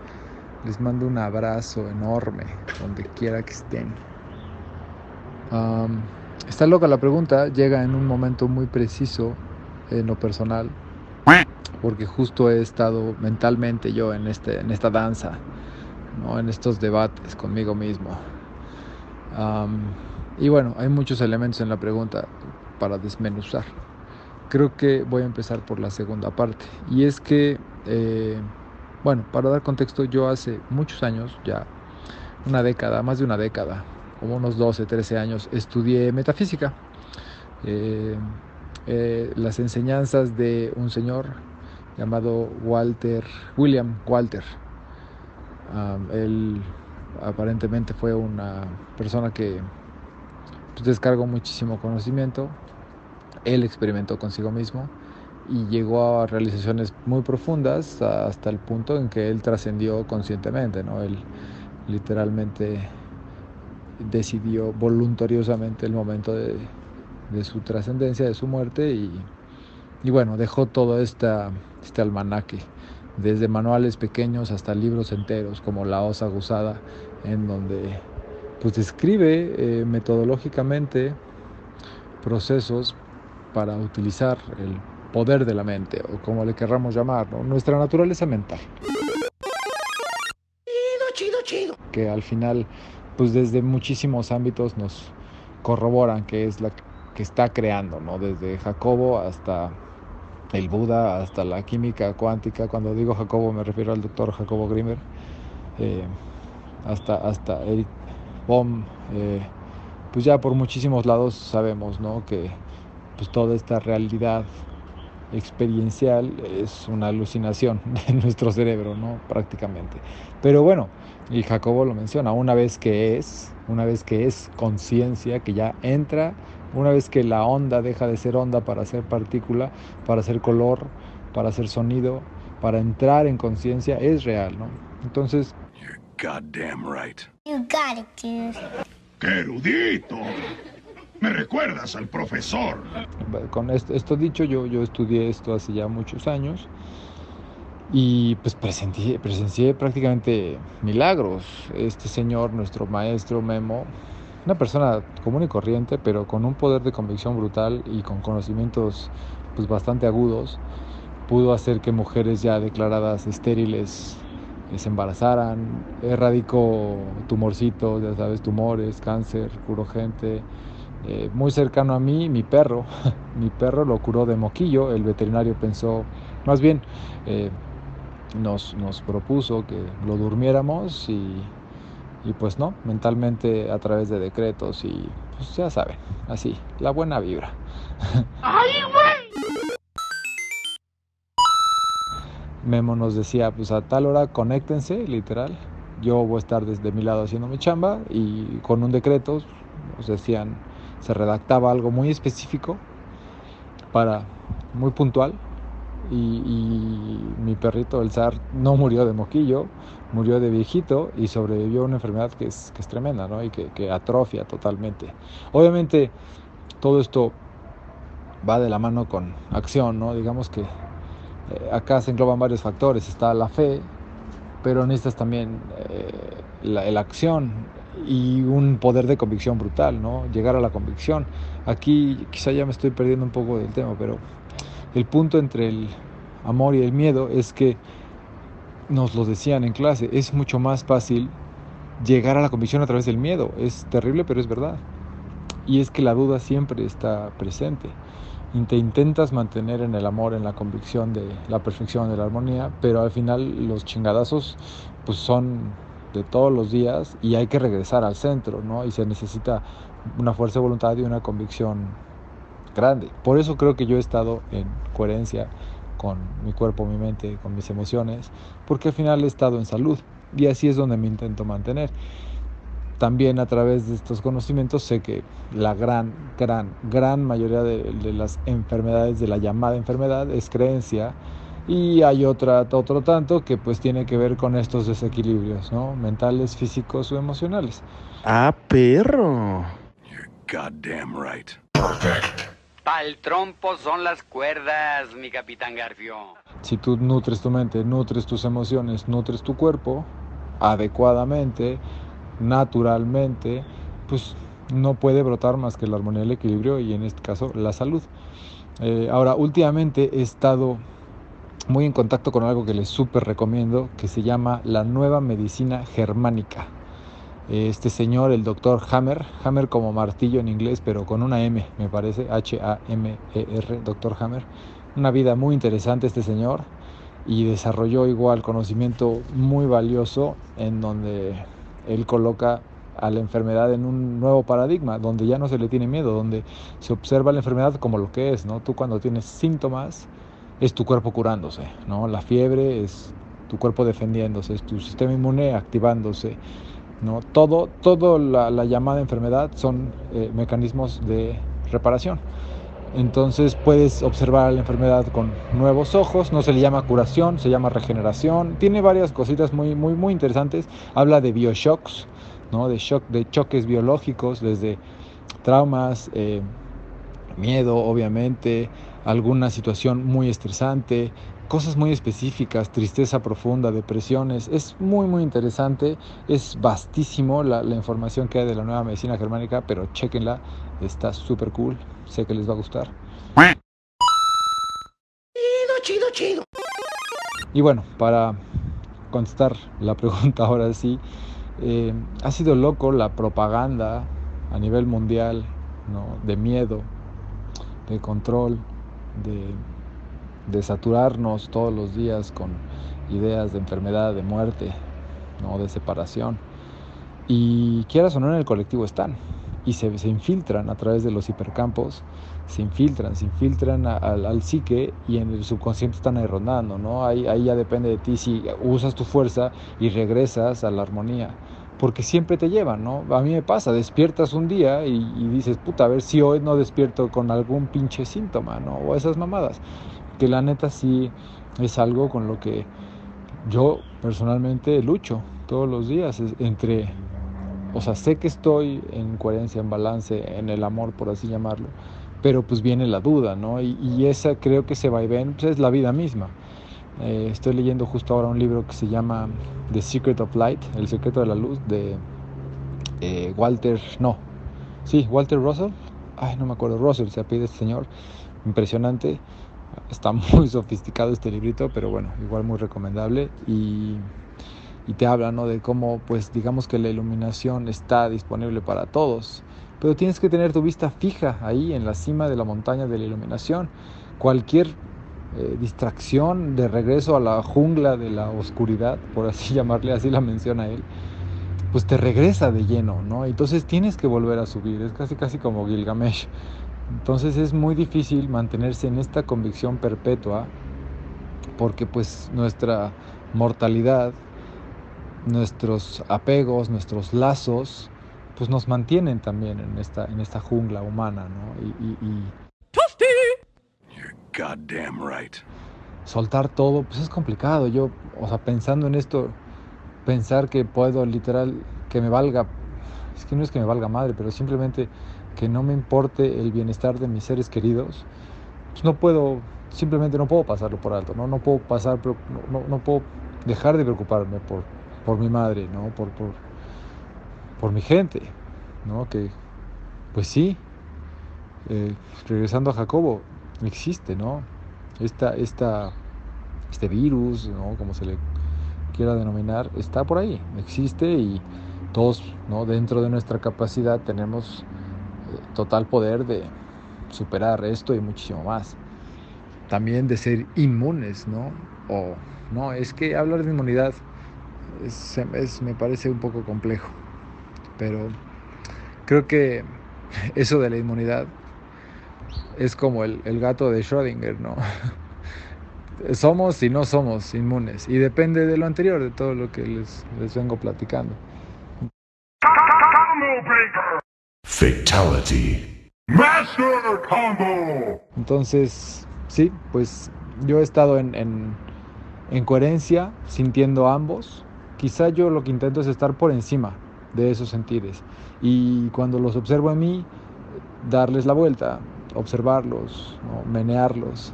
Les mando un abrazo enorme, donde quiera que estén. está loca la pregunta, llega en un momento muy preciso en lo personal, porque justo he estado mentalmente yo en, este, en esta danza, ¿no? en estos debates conmigo mismo. y bueno, hay muchos elementos en la pregunta para desmenuzar. Creo que voy a empezar por la segunda parte, y es que... Eh, bueno, para dar contexto, yo hace muchos años, ya una década, más de una década, como unos 12, 13 años, estudié metafísica. Eh, eh, las enseñanzas de un señor llamado Walter, William Walter. él aparentemente fue una persona que descargó muchísimo conocimiento. Él experimentó consigo mismo y llegó a realizaciones muy profundas hasta el punto en que él trascendió conscientemente, ¿no? Él literalmente decidió voluntariosamente el momento de, su trascendencia, de su muerte y, bueno, dejó todo esta, este almanaque, desde manuales pequeños hasta libros enteros como La Osa Gusada, en donde pues describe eh, metodológicamente procesos para utilizar el poder de la mente, o como le querramos llamar, nuestra naturaleza mental. Chido, chido, chido. Que al final, pues desde muchísimos ámbitos nos corroboran que es la que está creando, ¿no? Desde Jacobo hasta el Buda, hasta la química cuántica. Cuando digo Jacobo me refiero al doctor Jacobo Grimmer. Eh, hasta, hasta Eric Bohm. Eh, pues ya por muchísimos lados sabemos, ¿no? Que pues toda esta realidad experiencial es una alucinación de nuestro cerebro, ¿no? Prácticamente. Pero bueno, y Jacobo lo menciona, una vez que es, una vez que es conciencia, que ya entra, una vez que la onda deja de ser onda para ser partícula, para ser color, para ser sonido, para entrar en conciencia, es real, ¿no? Entonces... You're goddamn right. You got it, dude. ¡Qué erudito! Me recuerdas al profesor. Con esto, dicho, yo, yo estudié esto hace ya muchos años y pues presencié, presencié prácticamente milagros. Este señor, nuestro maestro Memo, una persona común y corriente, pero con un poder de convicción brutal y con conocimientos pues bastante agudos, pudo hacer que mujeres ya declaradas estériles se embarazaran, erradicó tumorcitos, ya sabes, tumores, cáncer, curó gente, eh, muy cercano a mí, mi perro. mi perro lo curó de moquillo. El veterinario pensó, más bien, eh, nos, nos, propuso que lo durmiéramos y, y, pues no, mentalmente a través de decretos y pues ya saben, así, la buena vibra. ¡Ay, Memo nos decía, pues a tal hora conéctense, literal. Yo voy a estar desde mi lado haciendo mi chamba y con un decreto nos decían se redactaba algo muy específico para muy puntual y, mi perrito el zar no murió de moquillo murió de viejito y sobrevivió a una enfermedad que es, que es tremenda ¿no? y que, atrofia totalmente obviamente todo esto va de la mano con acción no digamos que eh, acá se engloban varios factores está la fe pero necesitas también eh, la, la acción y un poder de convicción brutal, ¿no? Llegar a la convicción. Aquí quizá ya me estoy perdiendo un poco del tema, pero el punto entre el amor y el miedo es que nos lo decían en clase, es mucho más fácil llegar a la convicción a través del miedo. Es terrible, pero es verdad. Y es que la duda siempre está presente. Te intentas mantener en el amor, en la convicción de la perfección, de la armonía, pero al final los chingadazos pues son de todos los días y hay que regresar al centro, ¿no? Y se necesita una fuerza de voluntad y una convicción grande. Por eso creo que yo he estado en coherencia con mi cuerpo, mi mente, con mis emociones, porque al final he estado en salud y así es donde me intento mantener. También a través de estos conocimientos sé que la gran, gran, gran mayoría de, de las enfermedades, de la llamada enfermedad, es creencia y hay otra, otro tanto que pues tiene que ver con estos desequilibrios, ¿no? Mentales, físicos o emocionales. Ah, perro. Goddamn right. Pa'l trompo son las cuerdas, mi capitán Garfio. Si tú nutres tu mente, nutres tus emociones, nutres tu cuerpo adecuadamente, naturalmente, pues no puede brotar más que la armonía, el equilibrio y en este caso la salud. Eh, ahora, últimamente he estado muy en contacto con algo que les súper recomiendo, que se llama la nueva medicina germánica. Este señor, el doctor Hammer, Hammer como martillo en inglés, pero con una M, me parece, H-A-M-E-R, doctor Hammer. Una vida muy interesante este señor y desarrolló igual conocimiento muy valioso en donde él coloca a la enfermedad en un nuevo paradigma, donde ya no se le tiene miedo, donde se observa la enfermedad como lo que es, ¿no? Tú cuando tienes síntomas, es tu cuerpo curándose, ¿no? La fiebre es tu cuerpo defendiéndose, es tu sistema inmune activándose, ¿no? Todo, la, la llamada enfermedad son eh, mecanismos de reparación. Entonces puedes observar la enfermedad con nuevos ojos, no se le llama curación, se llama regeneración, tiene varias cositas muy, muy, muy interesantes, habla de bioshocks, ¿no? de, shock, de choques biológicos, desde traumas, eh, miedo obviamente, alguna situación muy estresante, cosas muy específicas, tristeza profunda, depresiones. Es muy, muy interesante, es vastísimo la, la información que hay de la nueva medicina germánica, pero chequenla, está súper cool, sé que les va a gustar. Chido, chido, chido. Y bueno, para contestar la pregunta ahora sí, eh, ha sido loco la propaganda a nivel mundial ¿no? de miedo, de control, de, de, saturarnos todos los días con ideas de enfermedad, de muerte, ¿no? de separación. Y quieras o no en el colectivo están y se, se infiltran a través de los hipercampos, se infiltran, se infiltran a, al, psique y en el subconsciente están ahí rondando, ¿no? Ahí, ahí ya depende de ti si usas tu fuerza y regresas a la armonía porque siempre te llevan, ¿no? A mí me pasa, despiertas un día y, y, dices, puta, a ver si hoy no despierto con algún pinche síntoma, ¿no? O esas mamadas. Que la neta sí es algo con lo que yo personalmente lucho todos los días, entre, o sea, sé que estoy en coherencia, en balance, en el amor, por así llamarlo, pero pues viene la duda, ¿no? Y, esa creo que se va y ven, pues es la vida misma. Eh, estoy leyendo justo ahora un libro que se llama The Secret of Light, El secreto de la luz, de eh, Walter, no, sí, Walter Russell, ay, no me acuerdo, Russell se pide este señor, impresionante, está muy sofisticado este librito, pero bueno, igual muy recomendable y, y te habla, ¿no? De cómo, pues, digamos que la iluminación está disponible para todos, pero tienes que tener tu vista fija ahí en la cima de la montaña de la iluminación. Cualquier eh, distracción de regreso a la jungla de la oscuridad, por así llamarle, así la menciona él, pues te regresa de lleno, ¿no? Entonces tienes que volver a subir, es casi casi como Gilgamesh. Entonces es muy difícil mantenerse en esta convicción perpetua porque pues nuestra mortalidad, nuestros apegos, nuestros lazos, pues nos mantienen también en esta, en esta jungla humana, ¿no? Y, y, y goddamn right. Soltar todo, pues es complicado. Yo, o sea, pensando en esto, pensar que puedo literal, que me valga, es que no es que me valga madre, pero simplemente que no me importe el bienestar de mis seres queridos, pues no puedo, simplemente no puedo pasarlo por alto, no, no puedo pasar, no, no puedo dejar de preocuparme por, por mi madre, ¿no? Por, por, por mi gente, ¿no? Que, pues sí, eh, regresando a Jacobo, existe, ¿no? Esta, esta, este virus, ¿no? Como se le quiera denominar, está por ahí, existe y todos, ¿no? Dentro de nuestra capacidad tenemos total poder de superar esto y muchísimo más. También de ser inmunes, ¿no? O no, es que hablar de inmunidad es, me parece un poco complejo, pero creo que eso de la inmunidad es como el, el gato de Schrödinger, ¿no? somos y no somos inmunes, y depende de lo anterior, de todo lo que les, les vengo platicando. Fatality. Master Combo. Entonces, sí, pues yo he estado en, en, en coherencia, sintiendo ambos. Quizá yo lo que intento es estar por encima de esos sentires. Y cuando los observo en mí, darles la vuelta, observarlos, menearlos.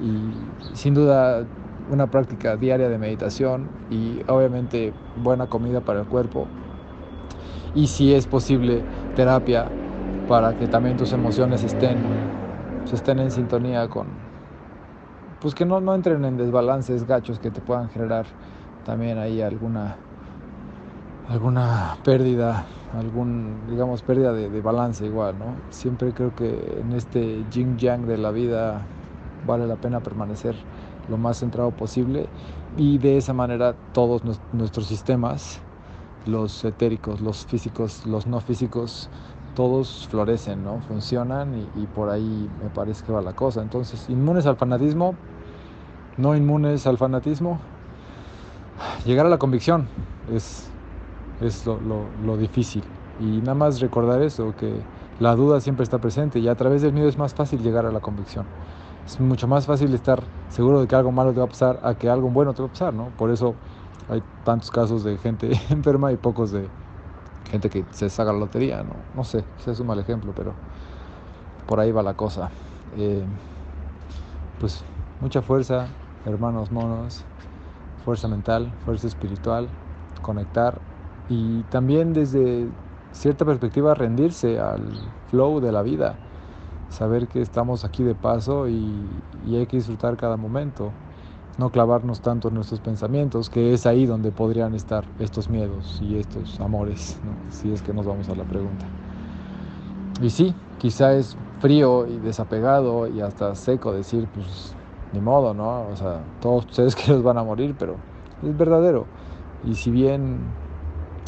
Y sin duda una práctica diaria de meditación y obviamente buena comida para el cuerpo. Y si es posible, terapia para que también tus emociones estén, estén en sintonía con, pues que no, no entren en desbalances gachos que te puedan generar también ahí alguna, alguna pérdida algún, digamos, pérdida de, balance igual, ¿no? Siempre creo que en este yin yang de la vida vale la pena permanecer lo más centrado posible y de esa manera todos nuestros sistemas, los etéricos, los físicos, los no físicos, todos florecen, ¿no? Funcionan y, por ahí me parece que va la cosa. Entonces, inmunes al fanatismo, no inmunes al fanatismo, llegar a la convicción es es lo, difícil. Y nada más recordar eso, que la duda siempre está presente y a través del miedo es más fácil llegar a la convicción. Es mucho más fácil estar seguro de que algo malo te va a pasar a que algo bueno te va a pasar, ¿no? Por eso hay tantos casos de gente enferma y pocos de gente que se saca la lotería, ¿no? No sé, ese es un mal ejemplo, pero por ahí va la cosa. Eh, pues mucha fuerza, hermanos monos, fuerza mental, fuerza espiritual, conectar y también desde cierta perspectiva rendirse al flow de la vida, saber que estamos aquí de paso y, hay que disfrutar cada momento, no clavarnos tanto en nuestros pensamientos, que es ahí donde podrían estar estos miedos y estos amores, si es que nos vamos a la pregunta. Y sí, quizá es frío y desapegado y hasta seco decir, pues ni modo, ¿no? O sea, todos ustedes que los van a morir, pero es verdadero. Y si bien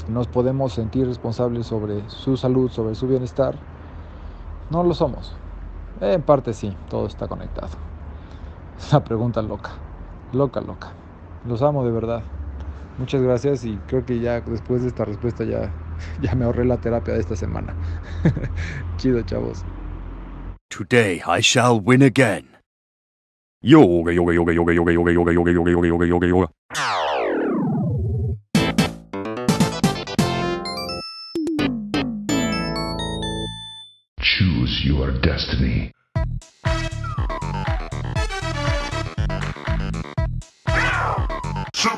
nos podemos sentir responsables sobre su salud, sobre su bienestar, no lo somos. En parte sí, todo está conectado. Es una pregunta loca, loca, loca. Los amo de verdad. Muchas gracias y creo que ya después de esta respuesta ya, ya me ahorré la terapia de esta semana. Chido, chavos. Today I shall win again. Yoga, yoga, yoga, yoga, yoga, yoga, yoga, yoga, yoga, yoga, yoga, yoga. Choose your destiny.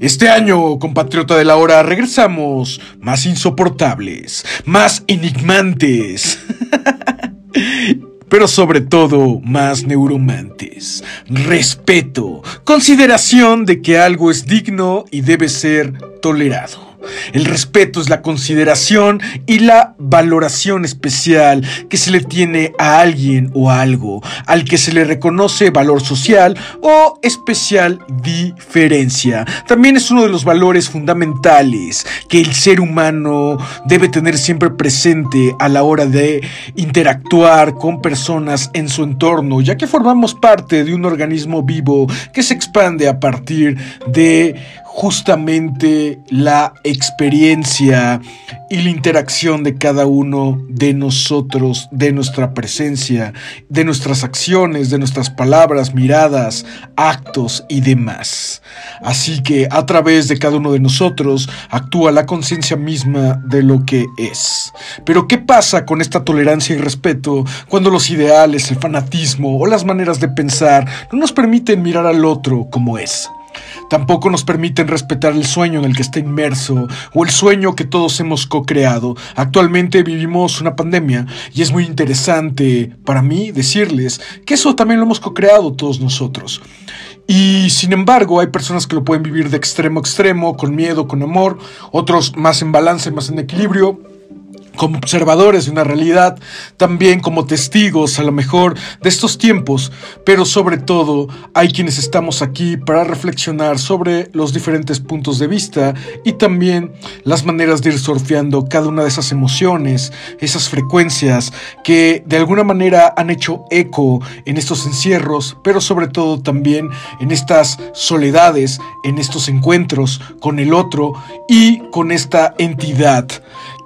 Este año, compatriota de la hora, regresamos más insoportables, más enigmantes, pero sobre todo más neuromantes. Respeto, consideración de que algo es digno y debe ser tolerado. El respeto es la consideración y la valoración especial que se le tiene a alguien o algo, al que se le reconoce valor social o especial diferencia. También es uno de los valores fundamentales que el ser humano debe tener siempre presente a la hora de interactuar con personas en su entorno, ya que formamos parte de un organismo vivo que se expande a partir de justamente la experiencia y la interacción de cada uno de nosotros, de nuestra presencia, de nuestras acciones, de nuestras palabras, miradas, actos y demás. Así que a través de cada uno de nosotros actúa la conciencia misma de lo que es. Pero ¿qué pasa con esta tolerancia y respeto cuando los ideales, el fanatismo o las maneras de pensar no nos permiten mirar al otro como es? Tampoco nos permiten respetar el sueño en el que está inmerso o el sueño que todos hemos co-creado. Actualmente vivimos una pandemia y es muy interesante para mí decirles que eso también lo hemos co-creado todos nosotros. Y sin embargo, hay personas que lo pueden vivir de extremo a extremo, con miedo, con amor, otros más en balance, más en equilibrio como observadores de una realidad, también como testigos a lo mejor de estos tiempos, pero sobre todo hay quienes estamos aquí para reflexionar sobre los diferentes puntos de vista y también las maneras de ir surfeando cada una de esas emociones, esas frecuencias que de alguna manera han hecho eco en estos encierros, pero sobre todo también en estas soledades, en estos encuentros con el otro y con esta entidad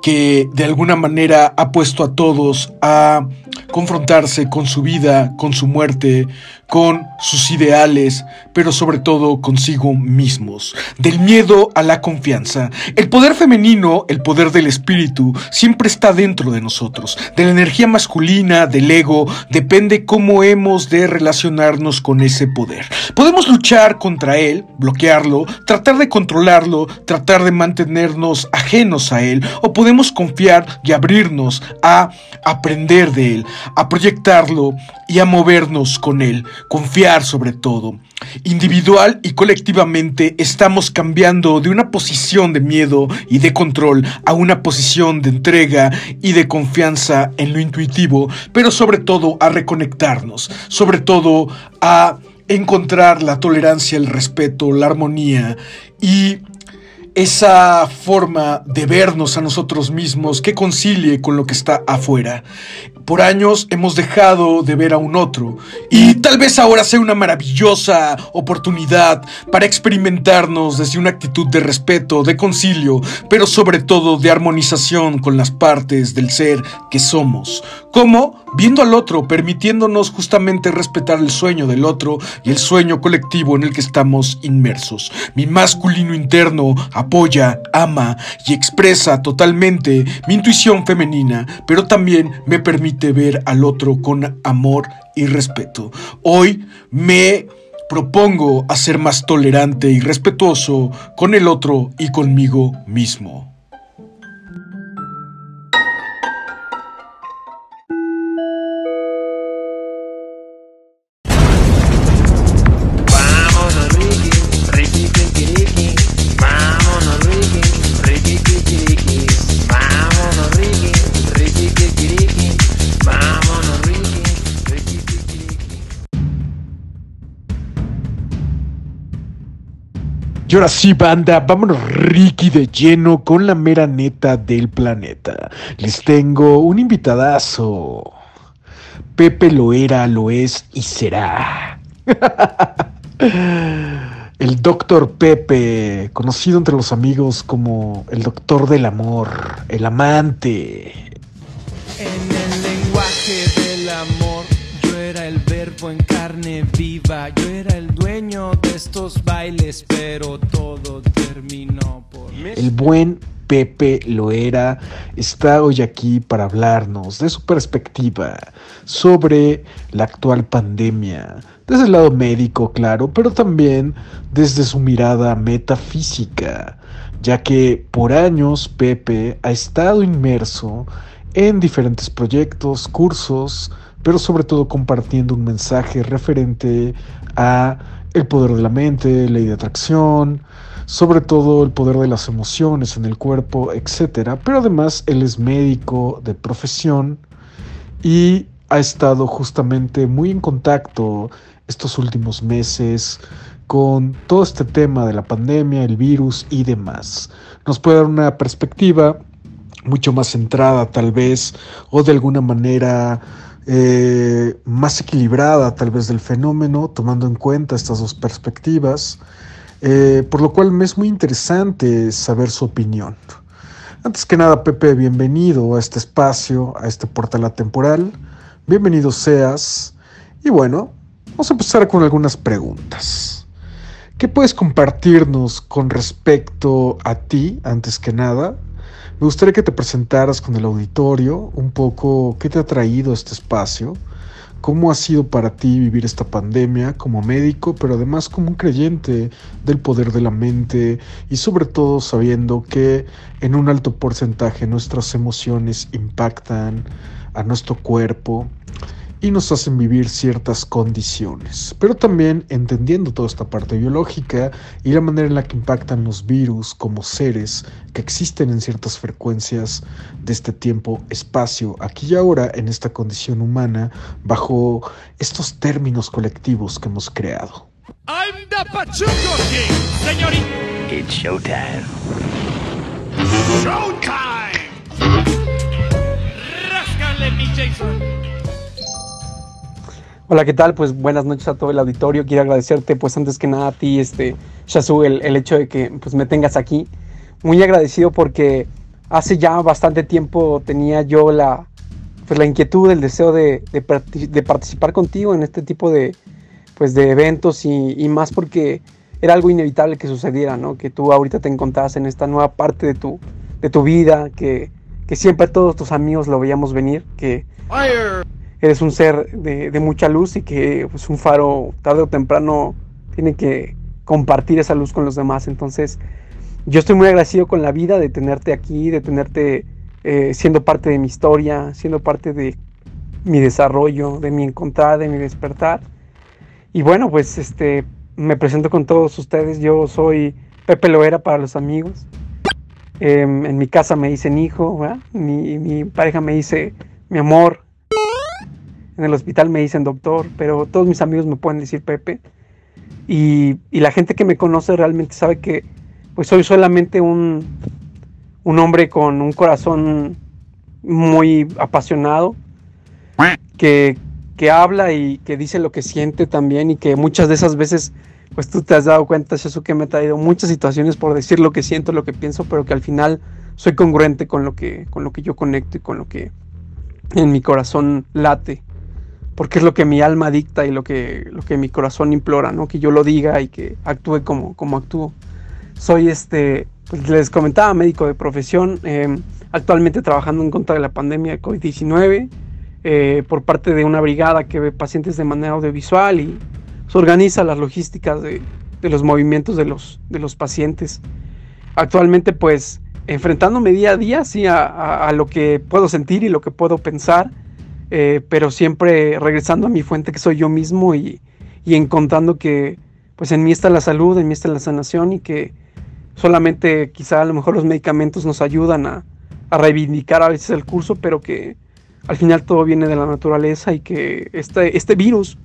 que de alguna manera ha puesto a todos a confrontarse con su vida, con su muerte, con sus ideales, pero sobre todo consigo mismos. Del miedo a la confianza. El poder femenino, el poder del espíritu, siempre está dentro de nosotros. De la energía masculina, del ego, depende cómo hemos de relacionarnos con ese poder. Podemos luchar contra él, bloquearlo, tratar de controlarlo, tratar de mantenernos ajenos a él, o podemos confiar y abrirnos a aprender de él, a proyectarlo y a movernos con él confiar sobre todo. Individual y colectivamente estamos cambiando de una posición de miedo y de control a una posición de entrega y de confianza en lo intuitivo, pero sobre todo a reconectarnos, sobre todo a encontrar la tolerancia, el respeto, la armonía y esa forma de vernos a nosotros mismos que concilie con lo que está afuera. Por años hemos dejado de ver a un otro y tal vez ahora sea una maravillosa oportunidad para experimentarnos desde una actitud de respeto, de concilio, pero sobre todo de armonización con las partes del ser que somos. ¿Cómo? Viendo al otro, permitiéndonos justamente respetar el sueño del otro y el sueño colectivo en el que estamos inmersos. Mi masculino interno apoya, ama y expresa totalmente mi intuición femenina, pero también me permite ver al otro con amor y respeto. Hoy me propongo a ser más tolerante y respetuoso con el otro y conmigo mismo. Y ahora sí, banda, vámonos Ricky de lleno con la mera neta del planeta. Les tengo un invitadazo. Pepe lo era, lo es y será. el doctor Pepe, conocido entre los amigos como el doctor del amor, el amante. En el lenguaje del amor, yo era el verbo en carne viva, bailes, pero todo terminó por... El buen Pepe Loera está hoy aquí para hablarnos de su perspectiva sobre la actual pandemia, desde el lado médico, claro, pero también desde su mirada metafísica, ya que por años Pepe ha estado inmerso en diferentes proyectos, cursos, pero sobre todo compartiendo un mensaje referente a el poder de la mente, ley de atracción, sobre todo el poder de las emociones en el cuerpo, etc. Pero además él es médico de profesión y ha estado justamente muy en contacto estos últimos meses con todo este tema de la pandemia, el virus y demás. Nos puede dar una perspectiva mucho más centrada tal vez o de alguna manera eh, más equilibrada tal vez del fenómeno, tomando en cuenta estas dos perspectivas, eh, por lo cual me es muy interesante saber su opinión. Antes que nada, Pepe, bienvenido a este espacio, a este portal atemporal. Bienvenido seas. Y bueno, vamos a empezar con algunas preguntas. ¿Qué puedes compartirnos con respecto a ti, antes que nada? Me gustaría que te presentaras con el auditorio un poco qué te ha traído este espacio, cómo ha sido para ti vivir esta pandemia como médico, pero además como un creyente del poder de la mente y sobre todo sabiendo que en un alto porcentaje nuestras emociones impactan a nuestro cuerpo y nos hacen vivir ciertas condiciones, pero también entendiendo toda esta parte biológica y la manera en la que impactan los virus como seres que existen en ciertas frecuencias de este tiempo-espacio, aquí y ahora, en esta condición humana, bajo estos términos colectivos que hemos creado. I'm the Pachuco King, señorita. It's showtime. Showtime. Ráscale, mi Jason. Hola, ¿qué tal? Pues buenas noches a todo el auditorio. Quiero agradecerte, pues antes que nada a ti, este, Shazu, el, el hecho de que pues, me tengas aquí. Muy agradecido porque hace ya bastante tiempo tenía yo la, pues, la inquietud, el deseo de, de, participar contigo en este tipo de, pues, de eventos y, más porque era algo inevitable que sucediera, ¿no? Que tú ahorita te encontrás en esta nueva parte de tu, de tu vida, que, que siempre todos tus amigos lo veíamos venir, que... Fire eres un ser de, mucha luz y que pues, un faro tarde o temprano tiene que compartir esa luz con los demás. Entonces, yo estoy muy agradecido con la vida de tenerte aquí, de tenerte eh, siendo parte de mi historia, siendo parte de mi desarrollo, de mi encontrar, de mi despertar. Y bueno, pues este, me presento con todos ustedes. Yo soy Pepe Loera para los amigos. Eh, en mi casa me dicen hijo, mi, mi pareja me dice mi amor, en el hospital me dicen doctor, pero todos mis amigos me pueden decir Pepe. Y, y la gente que me conoce realmente sabe que pues soy solamente un, un hombre con un corazón muy apasionado, que, que habla y que dice lo que siente también y que muchas de esas veces pues tú te has dado cuenta, que me ha traído muchas situaciones por decir lo que siento, lo que pienso, pero que al final soy congruente con lo que, con lo que yo conecto y con lo que en mi corazón late porque es lo que mi alma dicta y lo que, lo que mi corazón implora, ¿no? Que yo lo diga y que actúe como, como actúo. Soy este, pues les comentaba, médico de profesión, eh, actualmente trabajando en contra de la pandemia de COVID-19, eh, por parte de una brigada que ve pacientes de manera audiovisual y se organiza las logísticas de, de los movimientos de los, de los pacientes. Actualmente, pues, enfrentándome día a día, sí, a, a, a lo que puedo sentir y lo que puedo pensar eh, pero siempre regresando a mi fuente que soy yo mismo y, y, encontrando que pues en mí está la salud, en mí está la sanación y que solamente quizá a lo mejor los medicamentos nos ayudan a, a reivindicar a veces el curso, pero que al final todo viene de la naturaleza y que este, este virus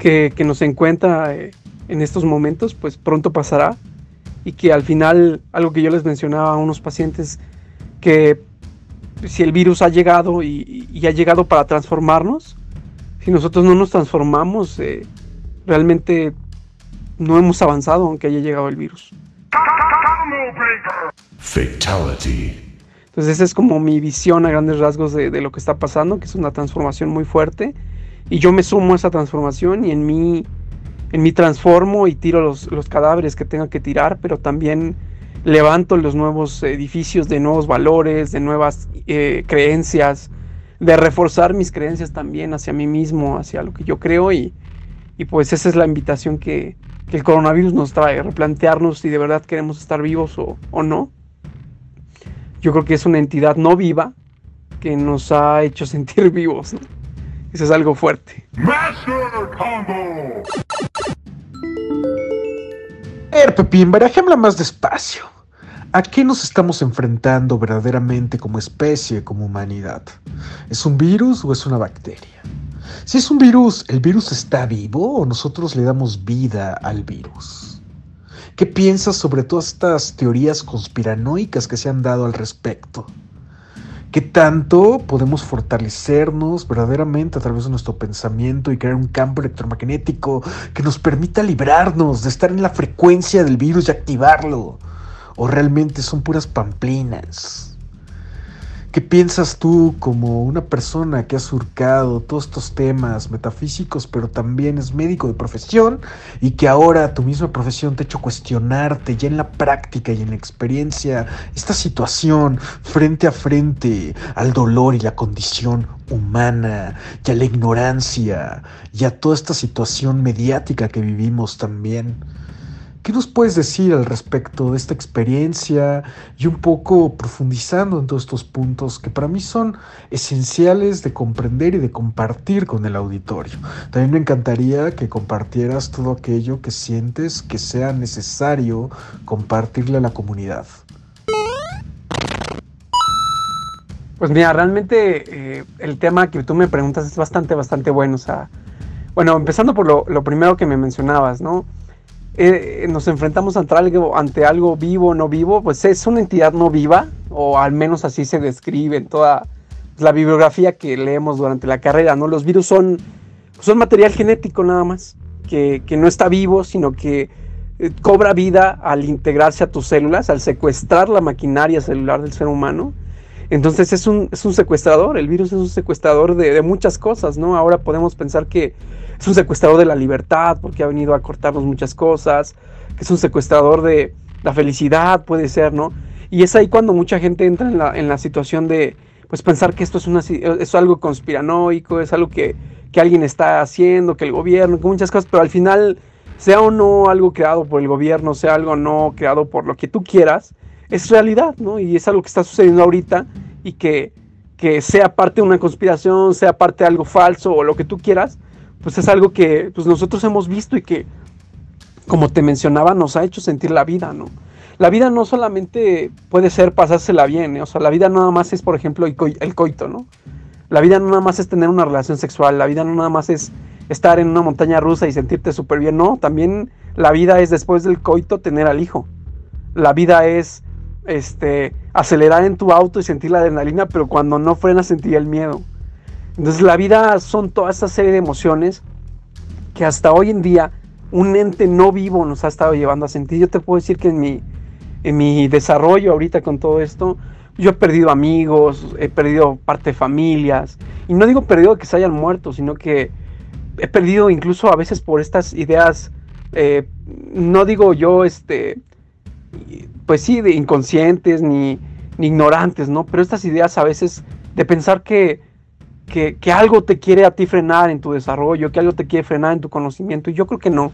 que, que nos encuentra eh, en estos momentos pues pronto pasará y que al final algo que yo les mencionaba a unos pacientes que si el virus ha llegado y, y, ha llegado para transformarnos, si nosotros no nos transformamos, eh, realmente no hemos avanzado aunque haya llegado el virus. Fatality. Entonces esa es como mi visión a grandes rasgos de, de, lo que está pasando, que es una transformación muy fuerte. Y yo me sumo a esa transformación y en mí, en mí transformo y tiro los, los cadáveres que tenga que tirar, pero también levanto los nuevos edificios de nuevos valores, de nuevas eh, creencias, de reforzar mis creencias también hacia mí mismo, hacia lo que yo creo y, y pues esa es la invitación que, que, el coronavirus nos trae, replantearnos si de verdad queremos estar vivos o, o no. Yo creo que es una entidad no viva que nos ha hecho sentir vivos. ¿no? Eso es algo fuerte. Master Combo. ver, Pepín, barajémosla más despacio. ¿A qué nos estamos enfrentando verdaderamente como especie, como humanidad? ¿Es un virus o es una bacteria? Si es un virus, ¿el virus está vivo o nosotros le damos vida al virus? ¿Qué piensas sobre todas estas teorías conspiranoicas que se han dado al respecto? ¿Qué tanto podemos fortalecernos verdaderamente a través de nuestro pensamiento y crear un campo electromagnético que nos permita librarnos de estar en la frecuencia del virus y activarlo? ¿O realmente son puras pamplinas? ¿Qué piensas tú como una persona que ha surcado todos estos temas metafísicos, pero también es médico de profesión y que ahora tu misma profesión te ha hecho cuestionarte ya en la práctica y en la experiencia esta situación frente a frente al dolor y la condición humana y a la ignorancia y a toda esta situación mediática que vivimos también? ¿Qué nos puedes decir al respecto de esta experiencia y un poco profundizando en todos estos puntos que para mí son esenciales de comprender y de compartir con el auditorio? También me encantaría que compartieras todo aquello que sientes que sea necesario compartirle a la comunidad. Pues mira, realmente eh, el tema que tú me preguntas es bastante, bastante bueno. O sea, bueno, empezando por lo, lo primero que me mencionabas, ¿no? Eh, nos enfrentamos ante algo, ante algo vivo no vivo, pues es una entidad no viva, o al menos así se describe en toda la bibliografía que leemos durante la carrera, ¿no? Los virus son, son material genético nada más, que, que no está vivo, sino que eh, cobra vida al integrarse a tus células, al secuestrar la maquinaria celular del ser humano. Entonces es un, es un secuestrador, el virus es un secuestrador de, de muchas cosas, ¿no? Ahora podemos pensar que es un secuestrador de la libertad porque ha venido a cortarnos muchas cosas, que es un secuestrador de la felicidad, puede ser, ¿no? Y es ahí cuando mucha gente entra en la, situación de, pues pensar que esto es, una, es algo conspiranoico, es algo que, que alguien está haciendo, que el gobierno, que muchas cosas, pero al final, sea o no algo creado por el gobierno, sea algo no creado por lo que tú quieras, es realidad, ¿no? Y es algo que está sucediendo ahorita y que, que sea parte de una conspiración, sea parte de algo falso o lo que tú quieras, pues es algo que pues nosotros hemos visto y que, como te mencionaba, nos ha hecho sentir la vida, ¿no? La vida no solamente puede ser pasársela bien, ¿eh? o sea, la vida no nada más es, por ejemplo, el, coito, ¿no? La vida no nada más es tener una relación sexual, la vida no nada más es estar en una montaña rusa y sentirte súper bien, no, también la vida es después del coito tener al hijo. La vida es este, acelerar en tu auto y sentir la adrenalina, pero cuando no frenas sentir el miedo. Entonces la vida son toda esta serie de emociones que hasta hoy en día un ente no vivo nos ha estado llevando a sentir. Yo te puedo decir que en mi, en mi desarrollo ahorita con todo esto, yo he perdido amigos, he perdido parte de familias. Y no digo perdido que se hayan muerto, sino que he perdido incluso a veces por estas ideas, eh, no digo yo, este, pues sí, de inconscientes ni, ni ignorantes, ¿no? Pero estas ideas a veces de pensar que que, algo te quiere a ti frenar en tu desarrollo, que algo te quiere frenar en tu conocimiento. Y yo creo que no.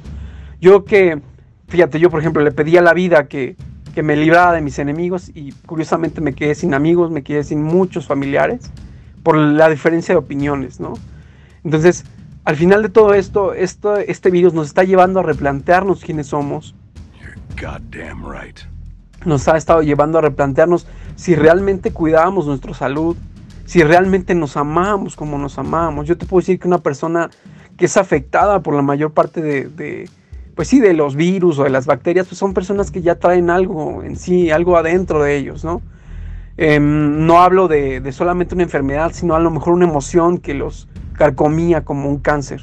Yo que, fíjate, yo por ejemplo le pedí a la vida que, que me librara de mis enemigos y curiosamente me quedé sin amigos, me quedé sin muchos familiares por la diferencia de opiniones, ¿no? Entonces, al final de todo esto, esto este virus nos está llevando a replantearnos quiénes somos. Nos ha estado llevando a replantearnos si realmente cuidábamos nuestra salud, si realmente nos amamos como nos amamos. Yo te puedo decir que una persona que es afectada por la mayor parte de, pues sí, de los virus o de las bacterias, pues son personas que ya traen algo en sí, algo adentro de ellos, ¿no? Em, no hablo de, de, solamente una enfermedad, sino a lo mejor una emoción que los carcomía como un cáncer.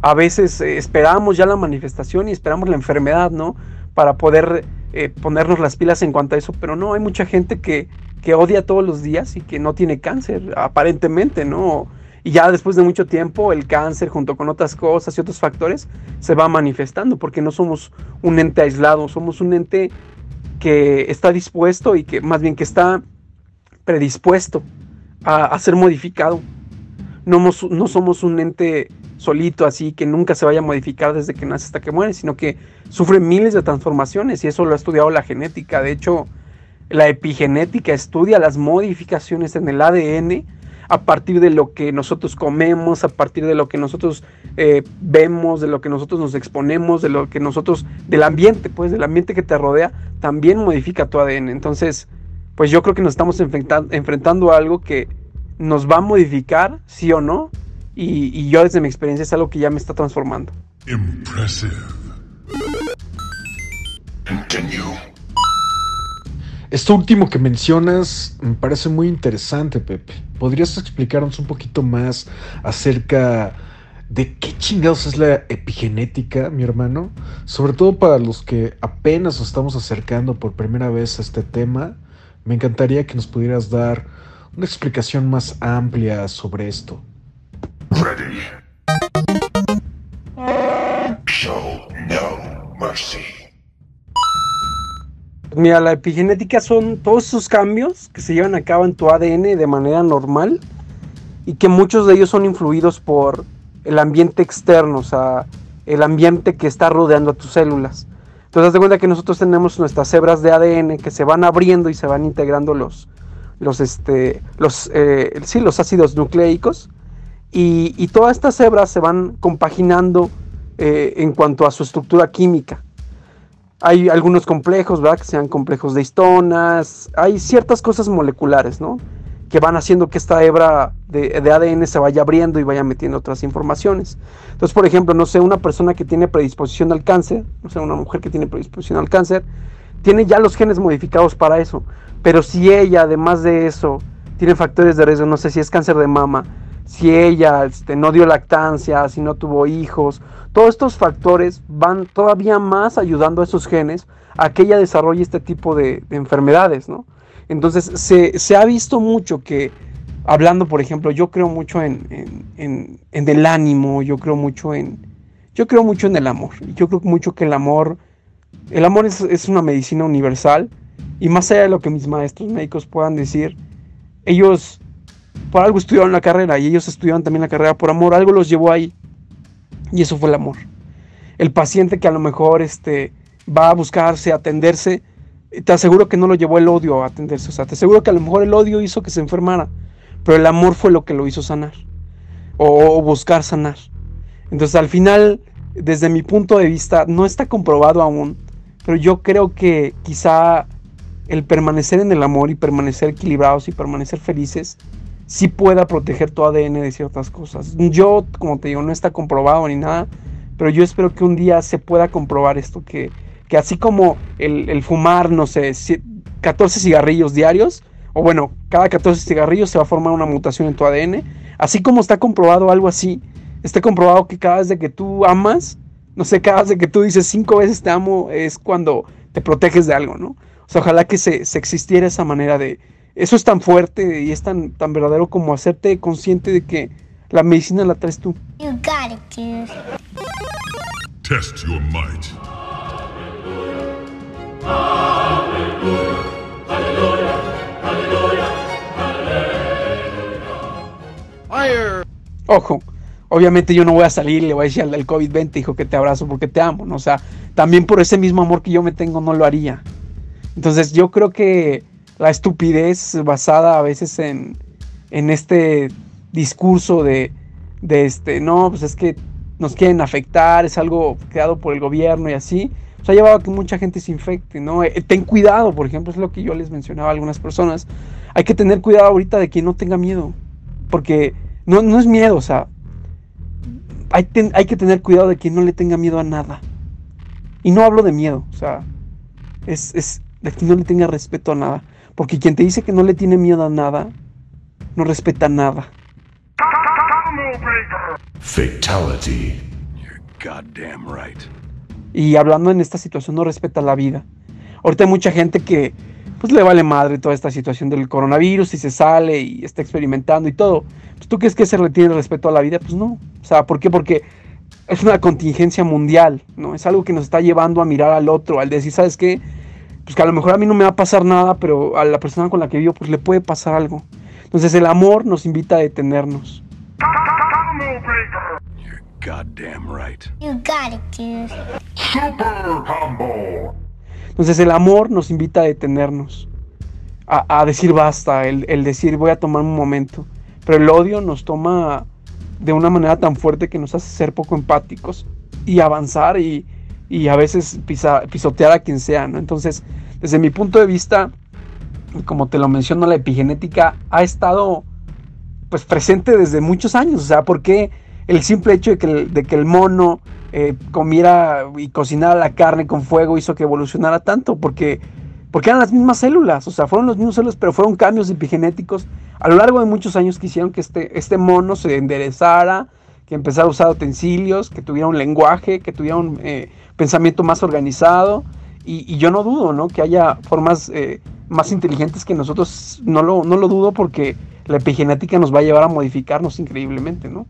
A veces eh, esperamos ya la manifestación y esperamos la enfermedad, ¿no? Para poder eh, ponernos las pilas en cuanto a eso, pero no, hay mucha gente que que odia todos los días y que no tiene cáncer, aparentemente, ¿no? Y ya después de mucho tiempo el cáncer junto con otras cosas y otros factores se va manifestando porque no somos un ente aislado, somos un ente que está dispuesto y que más bien que está predispuesto a, ser modificado. No, no somos un ente solito así que nunca se vaya a modificar desde que nace hasta que muere, sino que sufre miles de transformaciones y eso lo ha estudiado la genética. De hecho, la epigenética estudia las modificaciones en el ADN a partir de lo que nosotros comemos, a partir de lo que nosotros eh, vemos, de lo que nosotros nos exponemos, de lo que nosotros, del ambiente, pues del ambiente que te rodea, también modifica tu ADN. Entonces, pues yo creo que nos estamos enfrentando a algo que nos va a modificar, sí o no, y, y yo desde mi experiencia es algo que ya me está transformando. Impressive. Esto último que mencionas me parece muy interesante, Pepe. ¿Podrías explicarnos un poquito más acerca de qué chingados es la epigenética, mi hermano? Sobre todo para los que apenas nos estamos acercando por primera vez a este tema, me encantaría que nos pudieras dar una explicación más amplia sobre esto. Ready. Show no mercy. Mira, la epigenética son todos esos cambios que se llevan a cabo en tu ADN de manera normal y que muchos de ellos son influidos por el ambiente externo, o sea, el ambiente que está rodeando a tus células. Entonces, haz de cuenta que nosotros tenemos nuestras hebras de ADN que se van abriendo y se van integrando los, los, este, los, eh, sí, los ácidos nucleicos y, todas estas hebras se van compaginando eh, en cuanto a su estructura química. Hay algunos complejos, ¿verdad? Que sean complejos de histonas. Hay ciertas cosas moleculares, ¿no? Que van haciendo que esta hebra de, de, ADN se vaya abriendo y vaya metiendo otras informaciones. Entonces, por ejemplo, no sé, una persona que tiene predisposición al cáncer, no sé, una mujer que tiene predisposición al cáncer, tiene ya los genes modificados para eso. Pero si ella, además de eso, tiene factores de riesgo, no sé si es cáncer de mama, si ella este, no dio lactancia, si no tuvo hijos, todos estos factores van todavía más ayudando a esos genes a que ella desarrolle este tipo de, de enfermedades, ¿no? Entonces se, se, ha visto mucho que, hablando por ejemplo, yo creo mucho en, en, en, en, el ánimo, yo creo mucho en, yo creo mucho en el amor, yo creo mucho que el amor, el amor es, es una medicina universal y más allá de lo que mis maestros médicos puedan decir, ellos por algo estudiaron la carrera y ellos estudiaron también la carrera por amor, algo los llevó ahí. Y eso fue el amor. El paciente que a lo mejor este, va a buscarse, atenderse, te aseguro que no lo llevó el odio a atenderse. O sea, te aseguro que a lo mejor el odio hizo que se enfermara, pero el amor fue lo que lo hizo sanar o, o buscar sanar. Entonces, al final, desde mi punto de vista, no está comprobado aún, pero yo creo que quizá el permanecer en el amor y permanecer equilibrados y permanecer felices sí pueda proteger tu ADN de ciertas cosas. Yo, como te digo, no está comprobado ni nada, pero yo espero que un día se pueda comprobar esto, que, que así como el, el, fumar, no sé, 14 cigarrillos diarios, o bueno, cada 14 cigarrillos se va a formar una mutación en tu ADN, así como está comprobado algo así, está comprobado que cada vez de que tú amas, no sé, cada vez de que tú dices cinco veces te amo, es cuando te proteges de algo, ¿no? O sea, ojalá que se, se existiera esa manera de, eso es tan fuerte y es tan, tan verdadero como hacerte consciente de que la medicina la traes tú. You got it, dude. Test your might. Fire. Ojo, obviamente yo no voy a salir y le voy a decir al del COVID-20, hijo, que te abrazo porque te amo, ¿no? O sea, también por ese mismo amor que yo me tengo no lo haría. Entonces yo creo que la estupidez basada a veces en, en este discurso de, de, este, no, pues es que nos quieren afectar, es algo creado por el gobierno y así, pues ha llevado a que mucha gente se infecte, ¿no? Eh, ten cuidado, por ejemplo, es lo que yo les mencionaba a algunas personas, hay que tener cuidado ahorita de que no tenga miedo, porque no, no es miedo, o sea, hay, ten, hay que tener cuidado de que no le tenga miedo a nada. Y no hablo de miedo, o sea, es, es de que no le tenga respeto a nada. Porque quien te dice que no le tiene miedo a nada, no respeta nada. Fatality. You're goddamn right. Y hablando en esta situación, no respeta la vida. Ahorita hay mucha gente que pues le vale madre toda esta situación del coronavirus y se sale y está experimentando y todo. Pues, ¿Tú crees que se le tiene respeto a la vida? Pues no. O sea, ¿por qué? Porque es una contingencia mundial, ¿no? Es algo que nos está llevando a mirar al otro, al decir, ¿sabes qué? pues que a lo mejor a mí no me va a pasar nada, pero a la persona con la que vivo pues le puede pasar algo. Entonces el amor nos invita a detenernos. You're goddamn right. You got it, dude. Super combo. Entonces el amor nos invita a detenernos, a, decir basta, el, decir voy a tomar un momento, pero el odio nos toma de una manera tan fuerte que nos hace ser poco empáticos y avanzar y, y a veces pisotear a quien sea, ¿no? Entonces, desde mi punto de vista, como te lo menciono, la epigenética ha estado pues presente desde muchos años. O sea, ¿por qué el simple hecho de que el mono eh, comiera y cocinara la carne con fuego hizo que evolucionara tanto? Porque, porque eran las mismas células, o sea, fueron los mismos células, pero fueron cambios epigenéticos a lo largo de muchos años que hicieron que este, este mono se enderezara, que empezara a usar utensilios, que tuviera un lenguaje, que tuviera un eh, pensamiento más organizado. Y, yo no dudo, ¿no? Que haya formas eh, más inteligentes que nosotros, no lo, no lo dudo porque la epigenética nos va a llevar a modificarnos increíblemente, ¿no?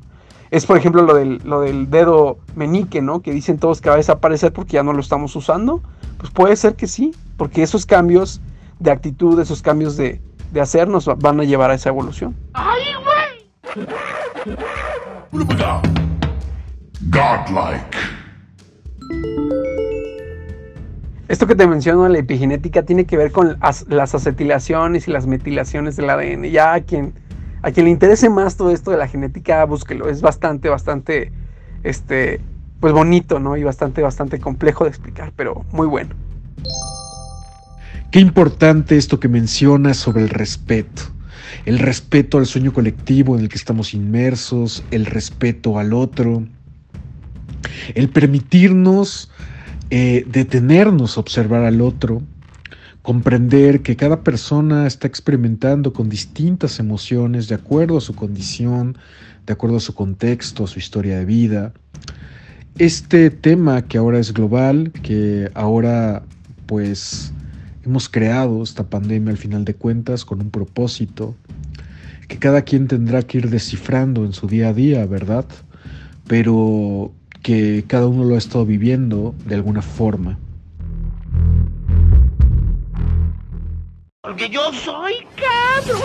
Es por ejemplo lo del, lo del dedo meñique, ¿no? Que dicen todos que va a desaparecer porque ya no lo estamos usando. Pues puede ser que sí, porque esos cambios de actitud, esos cambios de, de hacer nos va- van a llevar a esa evolución. Godlike. Esto que te menciono, la epigenética, tiene que ver con as- las acetilaciones y las metilaciones del ADN. Ya quien, a quien le interese más todo esto de la genética, búsquelo. Es bastante, bastante, este, pues bonito, ¿no? Y bastante, bastante complejo de explicar, pero muy bueno. Qué importante esto que mencionas sobre el respeto. El respeto al sueño colectivo en el que estamos inmersos, el respeto al otro, el permitirnos eh, detenernos a observar al otro, comprender que cada persona está experimentando con distintas emociones de acuerdo a su condición, de acuerdo a su contexto, a su historia de vida. Este tema que ahora es global, que ahora pues hemos creado esta pandemia al final de cuentas con un propósito que cada quien tendrá que ir descifrando en su día a día, ¿verdad? Pero que cada uno lo ha estado viviendo de alguna forma. Porque yo soy cabrón.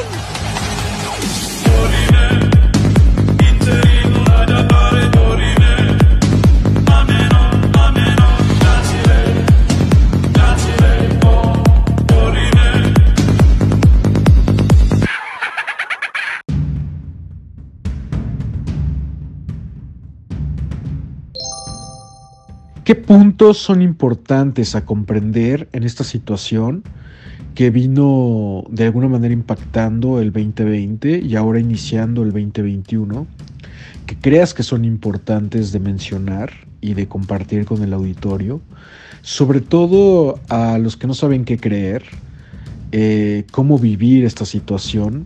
¿Qué puntos son importantes a comprender en esta situación que vino de alguna manera impactando el 2020 y ahora iniciando el 2021? Que creas que son importantes de mencionar y de compartir con el auditorio, sobre todo a los que no saben qué creer, eh, cómo vivir esta situación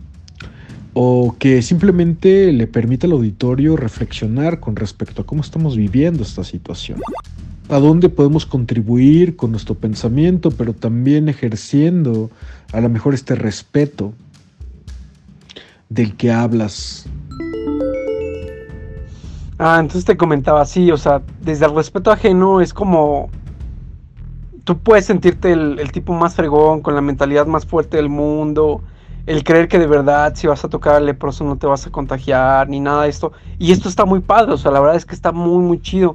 o que simplemente le permita al auditorio reflexionar con respecto a cómo estamos viviendo esta situación. A dónde podemos contribuir con nuestro pensamiento, pero también ejerciendo a lo mejor este respeto del que hablas. Ah, entonces te comentaba, sí, o sea, desde el respeto ajeno es como... Tú puedes sentirte el, el tipo más fregón, con la mentalidad más fuerte del mundo, el creer que de verdad si vas a tocar al leproso no te vas a contagiar, ni nada de esto. Y esto está muy padre, o sea, la verdad es que está muy, muy chido.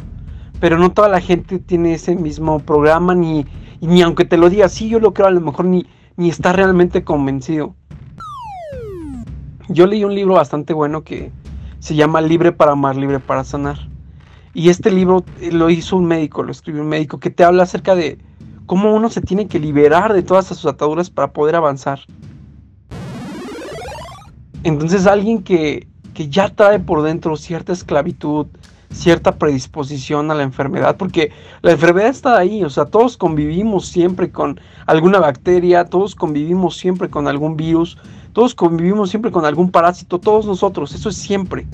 Pero no toda la gente tiene ese mismo programa, ni, ni aunque te lo diga, sí, yo lo creo, a lo mejor ni, ni está realmente convencido. Yo leí un libro bastante bueno que se llama Libre para amar, libre para sanar. Y este libro eh, lo hizo un médico, lo escribió un médico, que te habla acerca de cómo uno se tiene que liberar de todas sus ataduras para poder avanzar. Entonces alguien que, que ya trae por dentro cierta esclavitud, cierta predisposición a la enfermedad, porque la enfermedad está ahí, o sea, todos convivimos siempre con alguna bacteria, todos convivimos siempre con algún virus, todos convivimos siempre con algún parásito, todos nosotros, eso es siempre.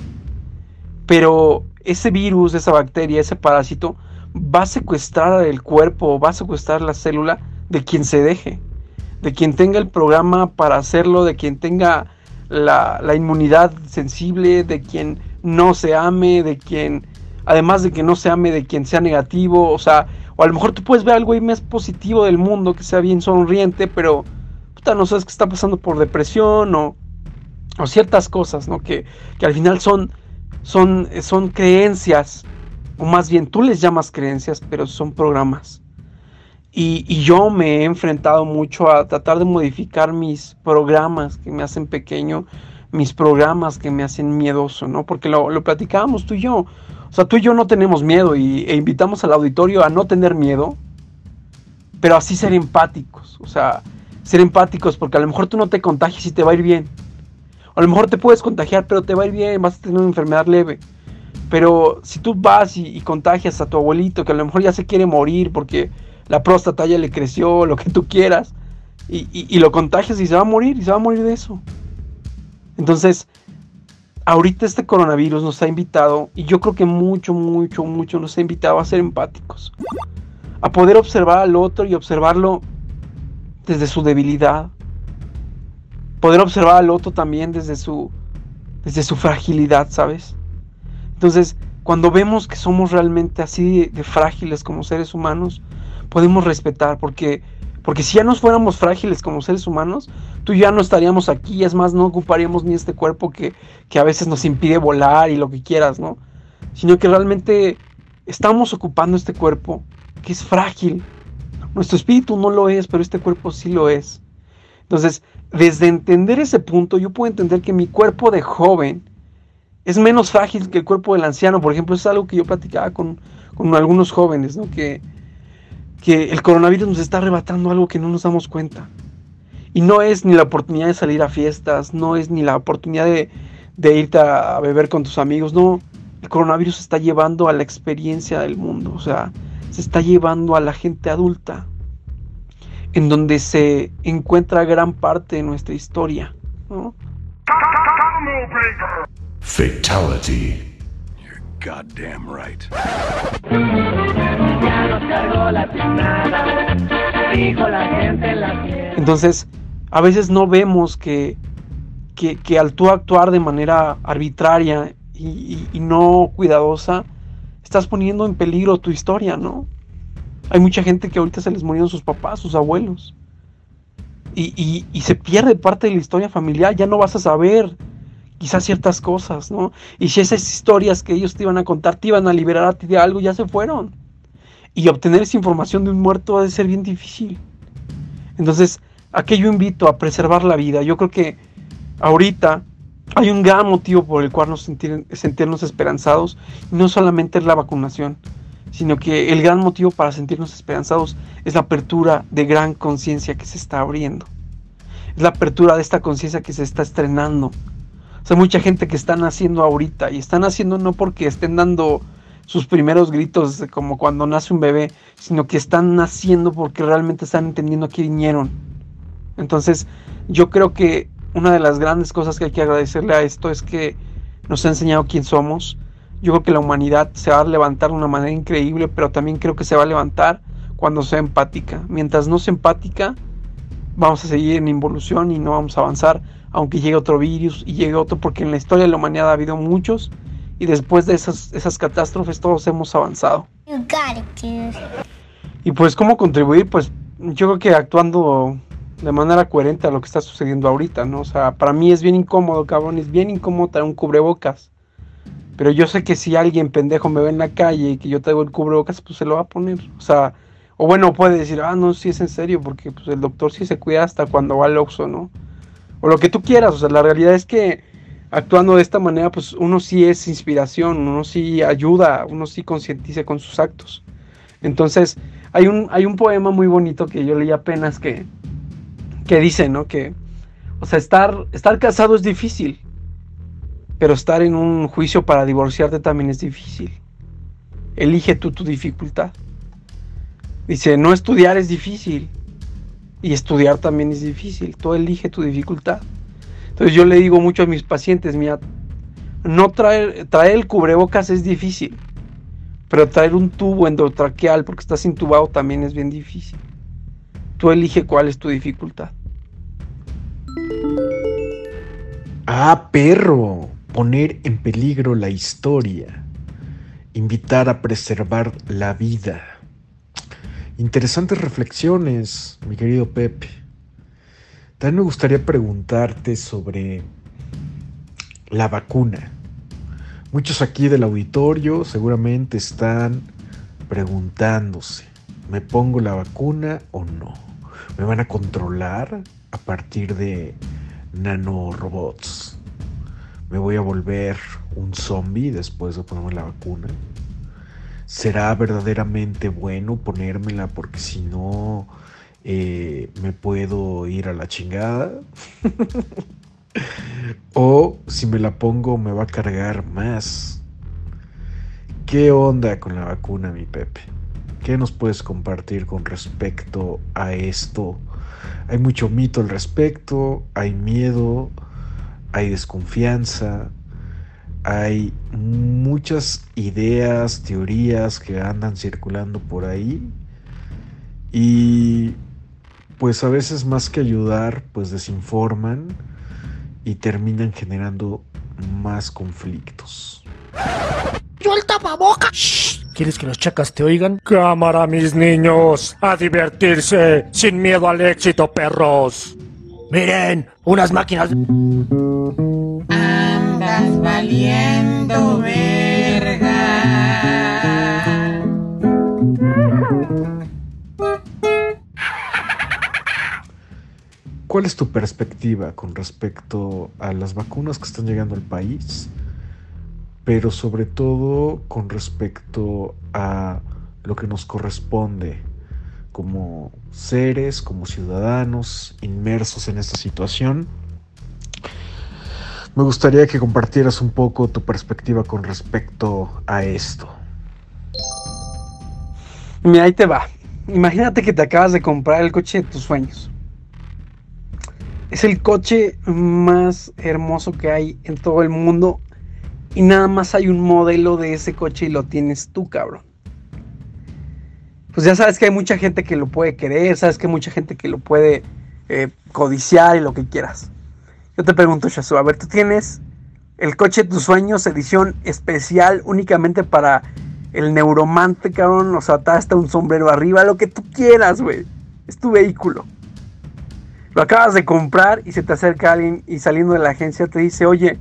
Pero ese virus, esa bacteria, ese parásito va a secuestrar el cuerpo, va a secuestrar la célula de quien se deje, de quien tenga el programa para hacerlo, de quien tenga la, la inmunidad sensible, de quien no se ame, de quien, además de que no se ame, de quien sea negativo, o sea, o a lo mejor tú puedes ver algo ahí más positivo del mundo, que sea bien sonriente, pero puta, no sabes que está pasando por depresión o, o ciertas cosas, ¿no? Que, que al final son, son, son creencias, o más bien tú les llamas creencias, pero son programas. Y, y, yo me he enfrentado mucho a tratar de modificar mis programas que me hacen pequeño, mis programas que me hacen miedoso, ¿no? Porque lo, lo platicábamos tú y yo. O sea, tú y yo no tenemos miedo y, e invitamos al auditorio a no tener miedo, pero así ser empáticos. O sea, ser empáticos porque a lo mejor tú no te contagias y te va a ir bien. A lo mejor te puedes contagiar, pero te va a ir bien, vas a tener una enfermedad leve. Pero si tú vas y, contagias a tu abuelito, que a lo mejor ya se quiere morir porque la próstata ya le creció, lo que tú quieras, y, y- y lo contagias y se va a morir, y se va a morir de eso. Entonces, ahorita este coronavirus nos ha invitado, y yo creo que mucho, mucho, mucho nos ha invitado a ser empáticos, a poder observar al otro y observarlo desde su debilidad, poder observar al otro también desde su, desde su fragilidad, ¿sabes? Entonces, cuando vemos que somos realmente así de, de frágiles como seres humanos, podemos respetar, porque, porque si ya nos fuéramos frágiles como seres humanos, tú ya no estaríamos aquí, es más, no ocuparíamos ni este cuerpo que, que a veces nos impide volar y lo que quieras, ¿no? Sino que realmente estamos ocupando este cuerpo que es frágil. Nuestro espíritu no lo es, pero este cuerpo sí lo es. Entonces, desde entender ese punto, yo puedo entender que mi cuerpo de joven es menos frágil que el cuerpo del anciano. Por ejemplo, es algo que yo platicaba con, con algunos jóvenes, ¿no? Que, que el coronavirus nos está arrebatando algo que no nos damos cuenta. Y no es ni la oportunidad de salir a fiestas, no es ni la oportunidad de, de irte a beber con tus amigos, no. El coronavirus se está llevando a la experiencia del mundo, o sea, se está llevando a la gente adulta, en donde se encuentra gran parte de nuestra historia. Fatality. Goddamn right. Entonces, a veces no vemos que, que, al tú actuar de manera arbitraria y, no cuidadosa, estás poniendo en peligro tu historia, ¿no? Hay mucha gente que ahorita se les murieron sus papás, sus abuelos. Y- y se pierde parte de la historia familiar, ya no vas a saber quizás ciertas cosas, ¿no? Y si esas historias que ellos te iban a contar te iban a liberar a ti de algo, ya se fueron. Y obtener esa información de un muerto ha de ser bien difícil. Entonces, ¿a qué yo invito? A preservar la vida. Yo creo que ahorita hay un gran motivo por el cual nos sentir- sentirnos esperanzados. No solamente es la vacunación, sino que el gran motivo para sentirnos esperanzados es la apertura de gran conciencia que se está abriendo. Es la apertura de esta conciencia que se está estrenando. O sea, mucha gente que están haciendo ahorita y están haciendo no porque estén dando sus primeros gritos como cuando nace un bebé, sino que están naciendo porque realmente están entendiendo a qué vinieron. Entonces, yo creo que una de las grandes cosas que hay que agradecerle a esto es que nos ha enseñado quién somos. Yo creo que la humanidad se va a levantar de una manera increíble, pero también creo que se va a levantar cuando sea empática. Mientras no sea empática, vamos a seguir en involución y no vamos a avanzar, aunque llegue otro virus y llegue otro, porque en la historia de la humanidad ha habido muchos y después de esas, esas catástrofes todos hemos avanzado. Y pues cómo contribuir, pues yo creo que actuando de manera coherente a lo que está sucediendo ahorita, ¿no? O sea, para mí es bien incómodo, cabrón, es bien incómodo traer un cubrebocas. Pero yo sé que si alguien pendejo me ve en la calle y que yo traigo el cubrebocas, pues se lo va a poner. O sea, o bueno, puede decir, ah, no, sí es en serio, porque pues el doctor sí se cuida hasta cuando va al Oxxo, ¿no? O lo que tú quieras, o sea, la realidad es que actuando de esta manera, pues uno sí es inspiración, uno sí ayuda, uno sí concientiza con sus actos. Entonces, hay un, hay un poema muy bonito que yo leí apenas que, que dice, ¿no? Que, o sea, estar, estar casado es difícil, pero estar en un juicio para divorciarte también es difícil. Elige tú tu dificultad. Dice, no estudiar es difícil y estudiar también es difícil. Tú elige tu dificultad. Entonces yo le digo mucho a mis pacientes, mira, no traer, traer el cubrebocas es difícil, pero traer un tubo endotraqueal porque estás intubado también es bien difícil. Tú elige cuál es tu dificultad. Ah, perro. Poner en peligro la historia. Invitar a preservar la vida. Interesantes reflexiones, mi querido Pepe. También me gustaría preguntarte sobre la vacuna. Muchos aquí del auditorio seguramente están preguntándose, ¿me pongo la vacuna o no? ¿Me van a controlar a partir de nanorobots? ¿Me voy a volver un zombie después de ponerme la vacuna? ¿Será verdaderamente bueno ponérmela porque si no eh, me puedo ir a la chingada? o si me la pongo me va a cargar más. ¿Qué onda con la vacuna, mi Pepe? ¿Qué nos puedes compartir con respecto a esto? Hay mucho mito al respecto, hay miedo, hay desconfianza, hay muchas ideas, teorías que andan circulando por ahí y pues a veces más que ayudar, pues desinforman y terminan generando más conflictos. ¡Yo el tapabocas! ¿Quieres que los chacas te oigan? Cámara, mis niños, a divertirse, sin miedo al éxito, perros. Miren, unas máquinas. Andas valiendo verga. ¿Cuál es tu perspectiva con respecto a las vacunas que están llegando al país? Pero sobre todo con respecto a lo que nos corresponde como seres, como ciudadanos inmersos en esta situación. Me gustaría que compartieras un poco tu perspectiva con respecto a esto. Mira, ahí te va. Imagínate que te acabas de comprar el coche de tus sueños. Es el coche más hermoso que hay en todo el mundo y nada más hay un modelo de ese coche y lo tienes tú, cabrón. Pues ya sabes que hay mucha gente que lo puede querer, sabes que hay mucha gente que lo puede eh, codiciar y lo que quieras. Yo te pregunto, Shazu, a ver, tú tienes el coche de tus sueños, edición especial únicamente para el neuromante, cabrón. O sea, hasta un sombrero arriba, lo que tú quieras, güey. Es tu vehículo. Lo acabas de comprar y se te acerca alguien y saliendo de la agencia te dice, oye,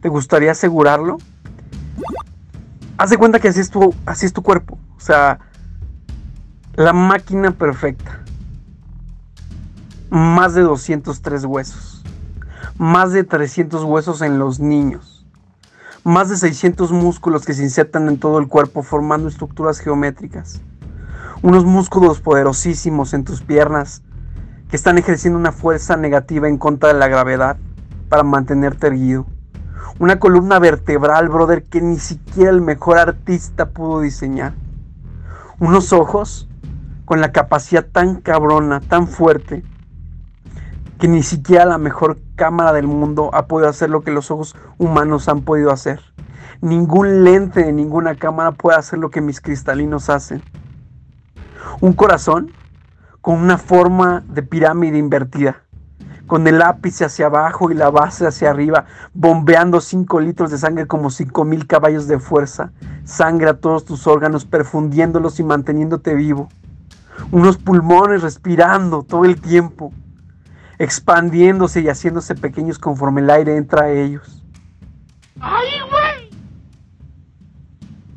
¿te gustaría asegurarlo? Haz de cuenta que así es tu, así es tu cuerpo. O sea, la máquina perfecta. Más de 203 huesos. Más de 300 huesos en los niños. Más de 600 músculos que se insertan en todo el cuerpo formando estructuras geométricas. Unos músculos poderosísimos en tus piernas que están ejerciendo una fuerza negativa en contra de la gravedad para mantenerte erguido. Una columna vertebral, brother, que ni siquiera el mejor artista pudo diseñar. Unos ojos con la capacidad tan cabrona, tan fuerte, que ni siquiera la mejor cámara del mundo ha podido hacer lo que los ojos humanos han podido hacer. Ningún lente de ninguna cámara puede hacer lo que mis cristalinos hacen. Un corazón con una forma de pirámide invertida, con el ápice hacia abajo y la base hacia arriba, bombeando 5 litros de sangre como 5 mil caballos de fuerza, sangre a todos tus órganos, perfundiéndolos y manteniéndote vivo. Unos pulmones respirando todo el tiempo, expandiéndose y haciéndose pequeños conforme el aire entra a ellos. ¡Ay, güey!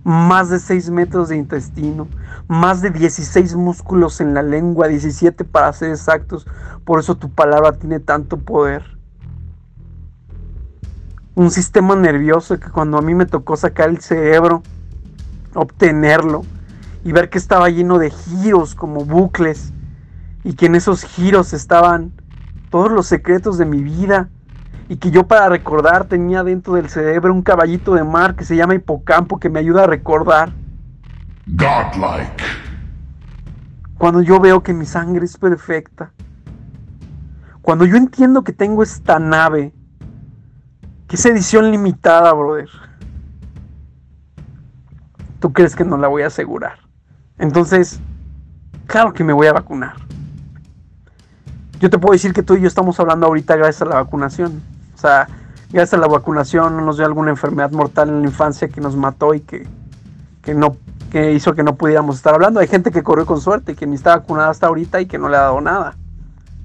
Más de 6 metros de intestino, más de 16 músculos en la lengua, 17 para ser exactos, por eso tu palabra tiene tanto poder. Un sistema nervioso que cuando a mí me tocó sacar el cerebro, obtenerlo y ver que estaba lleno de giros como bucles y que en esos giros estaban todos los secretos de mi vida y que yo para recordar tenía dentro del cerebro un caballito de mar que se llama hipocampo que me ayuda a recordar. Godlike. Cuando yo veo que mi sangre es perfecta. Cuando yo entiendo que tengo esta nave, que es edición limitada, brother. ¿Tú crees que no la voy a asegurar? Entonces, claro que me voy a vacunar. Yo te puedo decir que tú y yo estamos hablando ahorita gracias a la vacunación. O sea, gracias a la vacunación no nos dio alguna enfermedad mortal en la infancia que nos mató y que, que no que hizo que no pudiéramos estar hablando. Hay gente que corrió con suerte, que ni está vacunada hasta ahorita y que no le ha dado nada.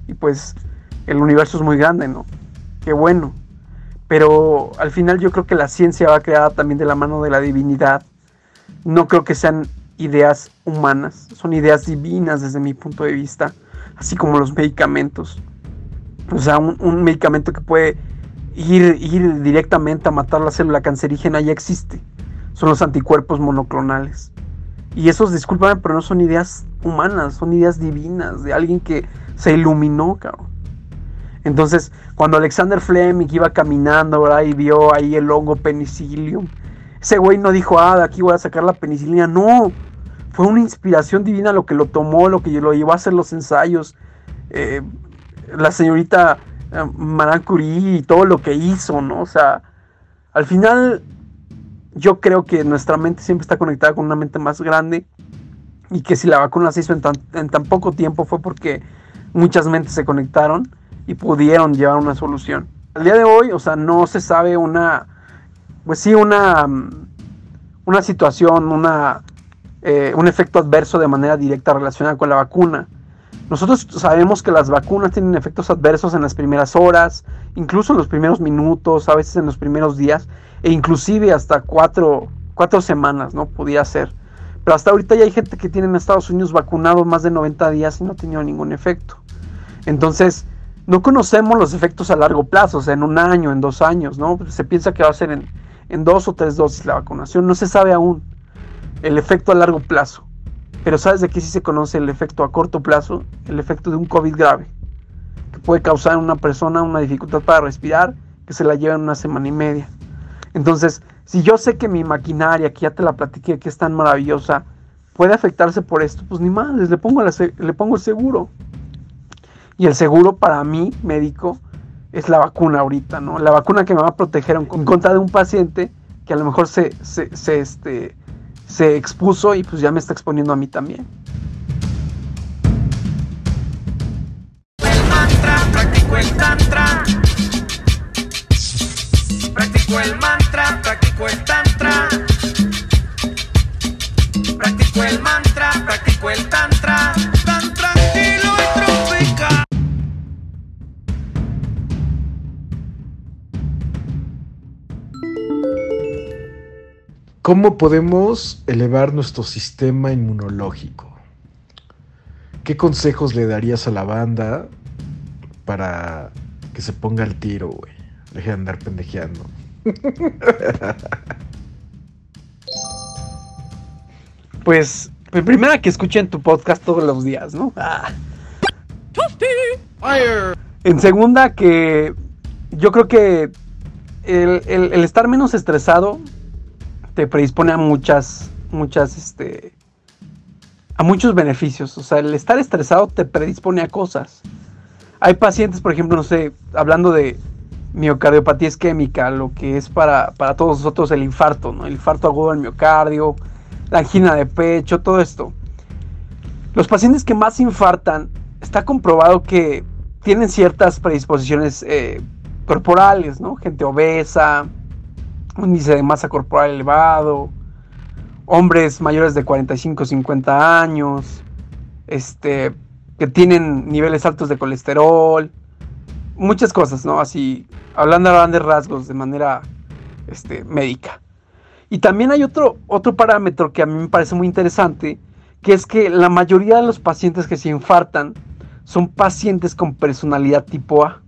Y pues el universo es muy grande, ¿no? Qué bueno. Pero al final yo creo que la ciencia va creada también de la mano de la divinidad. No creo que sean ideas humanas, son ideas divinas desde mi punto de vista, así como los medicamentos. O sea, un, medicamento que puede ir, ir directamente a matar la célula cancerígena ya existe. Son los anticuerpos monoclonales. Y esos, discúlpame, pero no son ideas humanas, son ideas divinas de alguien que se iluminó, cabrón. Entonces, cuando Alexander Fleming iba caminando, ¿verdad? Y vio ahí el hongo penicillium, ese güey no dijo, ah, de aquí voy a sacar la penicilina, no. Fue una inspiración divina lo que lo tomó, lo que lo llevó a hacer los ensayos. Eh, la señorita eh, Marie Curie y todo lo que hizo, ¿no? O sea, al final yo creo que nuestra mente siempre está conectada con una mente más grande y que si la vacuna se hizo en tan, en tan poco tiempo fue porque muchas mentes se conectaron y pudieron llevar una solución. Al día de hoy, o sea, no se sabe una, pues sí, una, una situación, una, eh, un efecto adverso de manera directa relacionada con la vacuna. Nosotros sabemos que las vacunas tienen efectos adversos en las primeras horas, incluso en los primeros minutos, a veces en los primeros días, e inclusive hasta cuatro, cuatro semanas, ¿no? Podría ser. Pero hasta ahorita ya hay gente que tiene en Estados Unidos vacunado más de 90 días y no ha tenido ningún efecto. Entonces, no conocemos los efectos a largo plazo, o sea, en un año, en dos años, ¿no? Se piensa que va a ser en, en dos o tres dosis la vacunación, no se sabe aún el efecto a largo plazo. Pero ¿sabes de qué sí se conoce el efecto a corto plazo? El efecto de un COVID grave, que puede causar en una persona una dificultad para respirar, que se la lleva en una semana y media. Entonces, si yo sé que mi maquinaria, que ya te la platiqué, que es tan maravillosa, puede afectarse por esto, pues ni más, le pongo, le pongo el seguro. Y el seguro para mí, médico, es la vacuna ahorita, ¿no? La vacuna que me va a proteger en contra de un paciente que a lo mejor se, se, se este, se expuso y pues ya me está exponiendo a mí también. El mantra, practico el tantra. Practico el mantra, practico el tantra. Practico el mantra, practico el tantra. ¿Cómo podemos elevar nuestro sistema inmunológico? ¿Qué consejos le darías a la banda para que se ponga al tiro, güey? Deje de andar pendejeando. Pues, pues primero que escuchen tu podcast todos los días, ¿no? Ah. En segunda, que yo creo que el estar menos estresado te predispone a muchas, muchas, este, a muchos beneficios. O sea, el estar estresado te predispone a cosas. Hay pacientes, por ejemplo, no sé, hablando de miocardiopatía isquémica, lo que es para, para todos nosotros el infarto, ¿no? El infarto agudo del miocardio, la angina de pecho, todo esto. Los pacientes que más infartan, está comprobado que tienen ciertas predisposiciones eh, corporales, ¿no? Gente obesa, índice de masa corporal elevado, hombres mayores de 45 50 años, este, que tienen niveles altos de colesterol, muchas cosas, ¿no? Así, hablando a grandes rasgos de manera este, médica. Y también hay otro, otro parámetro que a mí me parece muy interesante, que es que la mayoría de los pacientes que se infartan son pacientes con personalidad tipo A.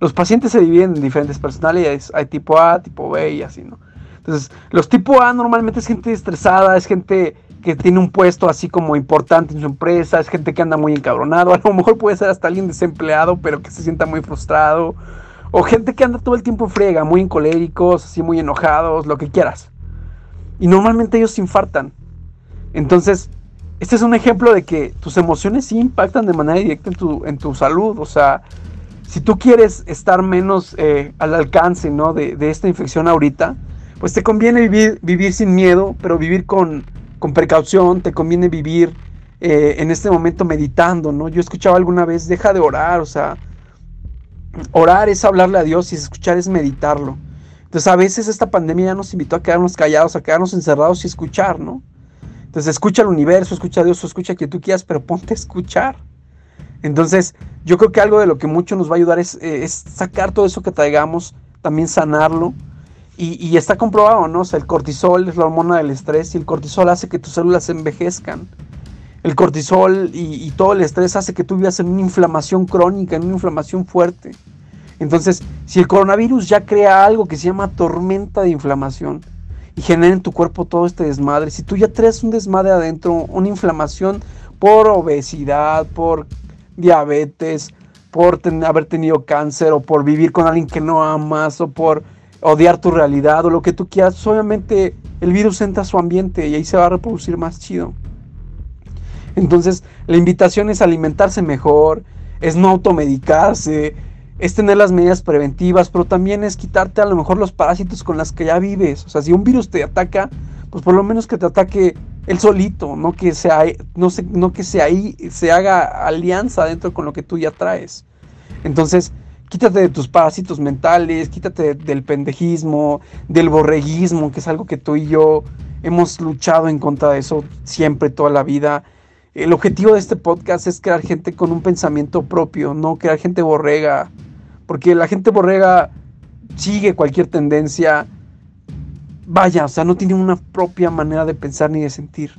Los pacientes se dividen en diferentes personalidades. Hay tipo A, tipo B y así, ¿no? Entonces, los tipo A normalmente es gente estresada, es gente que tiene un puesto así como importante en su empresa, es gente que anda muy encabronado, a lo mejor puede ser hasta alguien desempleado, pero que se sienta muy frustrado, o gente que anda todo el tiempo en friega, muy coléricos, así muy enojados, lo que quieras. Y normalmente ellos se infartan. Entonces, este es un ejemplo de que tus emociones sí impactan de manera directa en tu, en tu salud. O sea, si tú quieres estar menos eh, al alcance ¿no? de, esta infección ahorita, pues te conviene vivir, sin miedo, pero vivir con, con precaución, te conviene vivir eh, en este momento meditando, ¿no? Yo escuchaba alguna vez, deja de orar, o sea, orar es hablarle a Dios y escuchar es meditarlo. Entonces a veces esta pandemia ya nos invitó a quedarnos callados, a quedarnos encerrados y escuchar, ¿no? Entonces escucha el universo, escucha a Dios, escucha a quien tú quieras, pero ponte a escuchar. Entonces yo creo que algo de lo que mucho nos va a ayudar es, eh, sacar todo eso que traigamos, también sanarlo. Y, y está comprobado, ¿no? O sea, el cortisol es la hormona del estrés y el cortisol hace que tus células se envejezcan. El cortisol y, y todo el estrés hace que tú vivas en una inflamación crónica, en una inflamación fuerte. Entonces, si el coronavirus ya crea algo que se llama tormenta de inflamación y genera en tu cuerpo todo este desmadre, si tú ya traes un desmadre adentro, una inflamación por obesidad, por diabetes, por haber tenido cáncer o por vivir con alguien que no amas o por odiar tu realidad o lo que tú quieras, obviamente el virus entra a su ambiente y ahí se va a reproducir más chido. Entonces, la invitación es alimentarse mejor, es no automedicarse, es tener las medidas preventivas, pero también es quitarte a lo mejor los parásitos con los que ya vives. O sea, si un virus te ataca, pues por lo menos que te ataque él solito, no que sea, no se, no que se, ahí, se haga alianza dentro con lo que tú ya traes. Entonces, quítate de tus parásitos mentales, quítate de- del pendejismo, del borreguismo, que es algo que tú y yo hemos luchado en contra de eso siempre, toda la vida. El objetivo de este podcast es crear gente con un pensamiento propio, no crear gente borrega, porque la gente borrega sigue cualquier tendencia, vaya, o sea, no tiene una propia manera de pensar ni de sentir.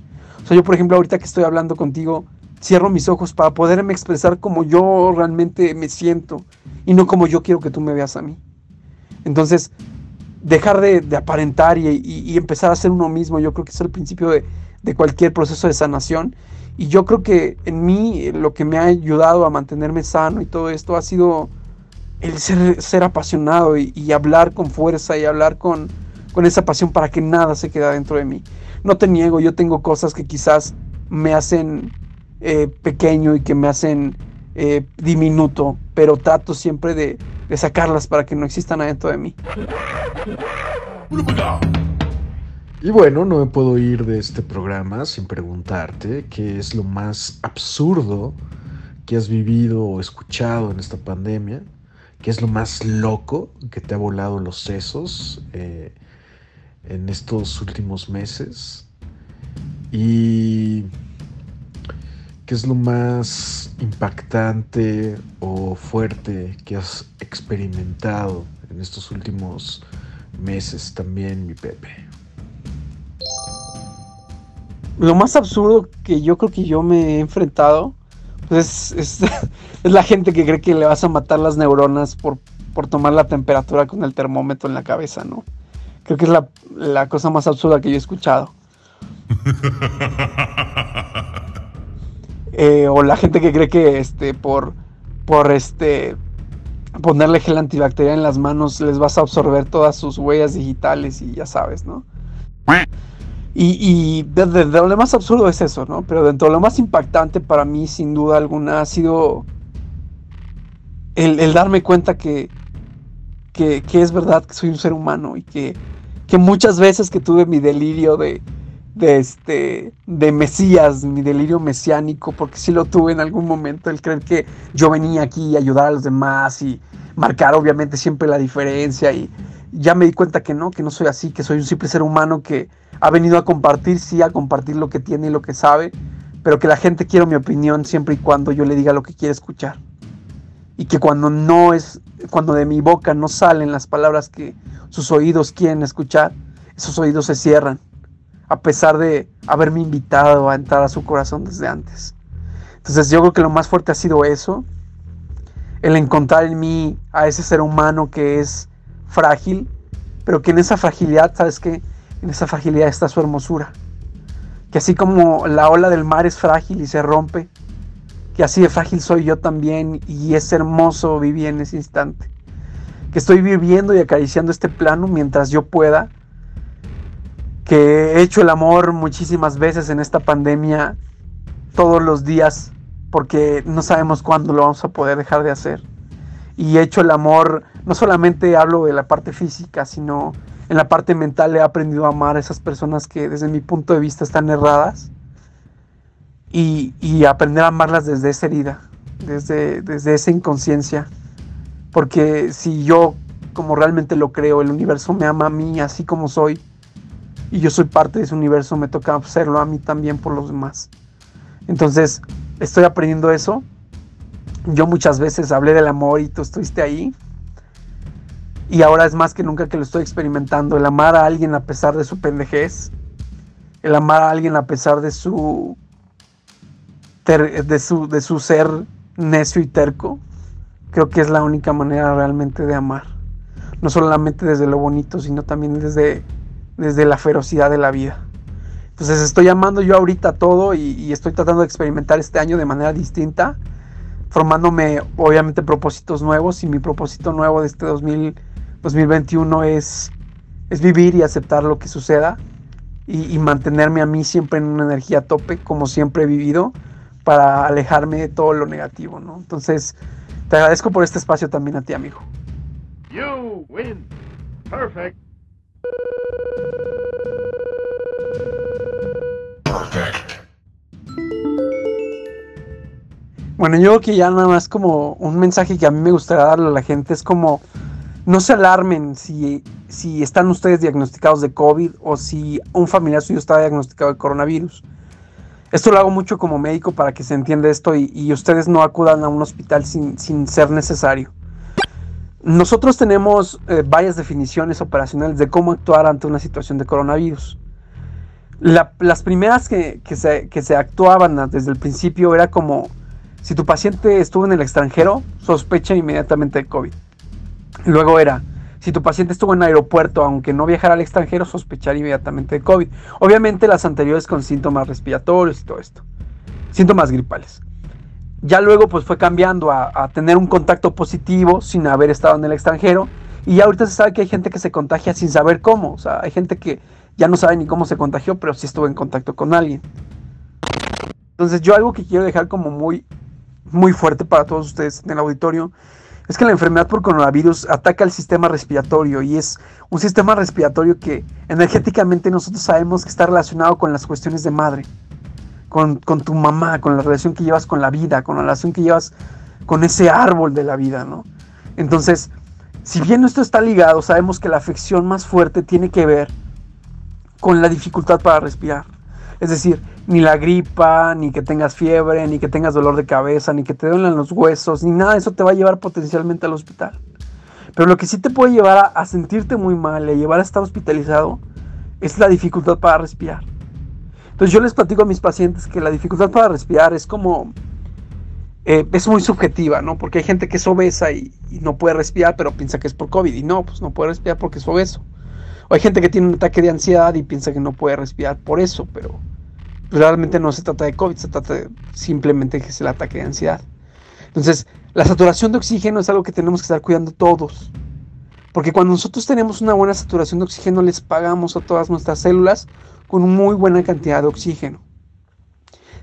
O sea, yo por ejemplo ahorita que estoy hablando contigo, cierro mis ojos para poderme expresar como yo realmente me siento y no como yo quiero que tú me veas a mí. Entonces, dejar de, de aparentar y, y- empezar a ser uno mismo, yo creo que es el principio de, de cualquier proceso de sanación. Y yo creo que en mí eh, lo que me ha ayudado a mantenerme sano y todo esto ha sido el ser, ser apasionado y hablar con fuerza y hablar con, con esa pasión para que nada se quede dentro de mí. No te niego, yo tengo cosas que quizás me hacen eh, pequeño y que me hacen eh, diminuto, pero trato siempre de, sacarlas para que no existan adentro de mí. Y bueno, no me puedo ir de este programa sin preguntarte qué es lo más absurdo que has vivido o escuchado en esta pandemia, qué es lo más loco que te ha volado los sesos eh, en estos últimos meses y qué es lo más impactante o fuerte que has experimentado en estos últimos meses también, mi Pepe. Lo más absurdo que yo creo que yo me he enfrentado pues es, es, es la gente que cree que le vas a matar las neuronas por, por tomar la temperatura con el termómetro en la cabeza, ¿no? Creo que es la, la cosa más absurda que yo he escuchado. Eh, o la gente que cree que este por por este ponerle gel antibacterial en las manos les vas a absorber todas sus huellas digitales y ya sabes, ¿no? Y, y de, de- de lo más absurdo es eso, ¿no? Pero dentro de lo más impactante para mí, sin duda alguna, ha sido el, el darme cuenta que, que, que es verdad que soy un ser humano y que, que muchas veces que tuve mi delirio de, este de Mesías, mi delirio mesiánico, porque sí lo tuve en algún momento, el creer que yo venía aquí a ayudar a los demás y marcar obviamente siempre la diferencia y ya me di cuenta que no, que no soy así, que soy un simple ser humano que ha venido a compartir, sí, a compartir lo que tiene y lo que sabe, pero que la gente quiere mi opinión siempre y cuando yo le diga lo que quiere escuchar. Y que cuando no es, cuando de mi boca no salen las palabras que sus oídos quieren escuchar, esos oídos se cierran, a pesar de haberme invitado a entrar a su corazón desde antes. Entonces yo creo que lo más fuerte ha sido eso, el encontrar en mí a ese ser humano que es frágil, pero que en esa fragilidad, ¿sabes qué? En esa fragilidad está su hermosura. Que así como la ola del mar es frágil y se rompe, que así de frágil soy yo también y es hermoso vivir en ese instante. Que estoy viviendo y acariciando este plano mientras yo pueda. Que he hecho el amor muchísimas veces en esta pandemia, todos los días, porque no sabemos cuándo lo vamos a poder dejar de hacer. Y he hecho el amor, no solamente hablo de la parte física, sino en la parte mental he aprendido a amar a esas personas que desde mi punto de vista están erradas y, aprender a amarlas desde esa herida, desde, desde esa inconsciencia. Porque si yo, como realmente lo creo, el universo me ama a mí así como soy, y yo soy parte de ese universo, me toca hacerlo a mí también por los demás. Entonces, estoy aprendiendo eso. Yo muchas veces hablé del amor y tú estuviste ahí. Y ahora es más que nunca que lo estoy experimentando. El amar a alguien a pesar de su pendejez. El amar a alguien a pesar de su. De su, de su ser necio y terco. creo que es la única manera realmente de amar. No solamente desde lo bonito, sino también desde, desde la ferocidad de la vida. Entonces estoy amando yo ahorita todo y, estoy tratando de experimentar este año de manera distinta, formándome obviamente propósitos nuevos y mi propósito nuevo de este 2000, 2021 es, es vivir y aceptar lo que suceda y, y mantenerme a mí siempre en una energía a tope como siempre he vivido para alejarme de todo lo negativo, ¿no? Entonces, te agradezco por este espacio también a ti, amigo. You win. Perfect. Bueno, yo creo que ya nada más como un mensaje que a mí me gustaría darle a la gente es como no se alarmen si, si están ustedes diagnosticados de COVID o si un familiar suyo está diagnosticado de coronavirus. Esto lo hago mucho como médico para que se entienda esto y, ustedes no acudan a un hospital sin, sin ser necesario. Nosotros tenemos eh, varias definiciones operacionales de cómo actuar ante una situación de coronavirus. La- las primeras que, que se, que se actuaban desde el principio era como si tu paciente estuvo en el extranjero, sospecha inmediatamente de COVID. Luego era, si tu paciente estuvo en aeropuerto, aunque no viajara al extranjero, sospechar inmediatamente de COVID. Obviamente las anteriores con síntomas respiratorios y todo esto. Síntomas gripales. Ya luego pues fue cambiando a, tener un contacto positivo sin haber estado en el extranjero. Y ya ahorita se sabe que hay gente que se contagia sin saber cómo. O sea, hay gente que ya no sabe ni cómo se contagió, pero sí estuvo en contacto con alguien. Entonces yo algo que quiero dejar como muy, muy fuerte para todos ustedes en el auditorio es que la enfermedad por coronavirus ataca el sistema respiratorio y es un sistema respiratorio que energéticamente nosotros sabemos que está relacionado con las cuestiones de madre, con, con tu mamá, con la relación que llevas con la vida, con la relación que llevas con ese árbol de la vida, ¿no? Entonces, si bien esto está ligado, sabemos que la afección más fuerte tiene que ver con la dificultad para respirar. Es decir, ni la gripa, ni que tengas fiebre, ni que tengas dolor de cabeza, ni que te duelen los huesos, ni nada de eso te va a llevar potencialmente al hospital. Pero lo que sí te puede llevar a, sentirte muy mal y a llevar a estar hospitalizado es la dificultad para respirar. Entonces yo les platico a mis pacientes que la dificultad para respirar es como... eh, es muy subjetiva, ¿no? Porque hay gente que es obesa y, y no puede respirar, pero piensa que es por COVID. Y no, pues no puede respirar porque es obeso. O hay gente que tiene un ataque de ansiedad y piensa que no puede respirar por eso, pero realmente no se trata de COVID, se trata de simplemente que es el ataque de ansiedad. Entonces, la saturación de oxígeno es algo que tenemos que estar cuidando todos. Porque cuando nosotros tenemos una buena saturación de oxígeno, les pagamos a todas nuestras células con muy buena cantidad de oxígeno.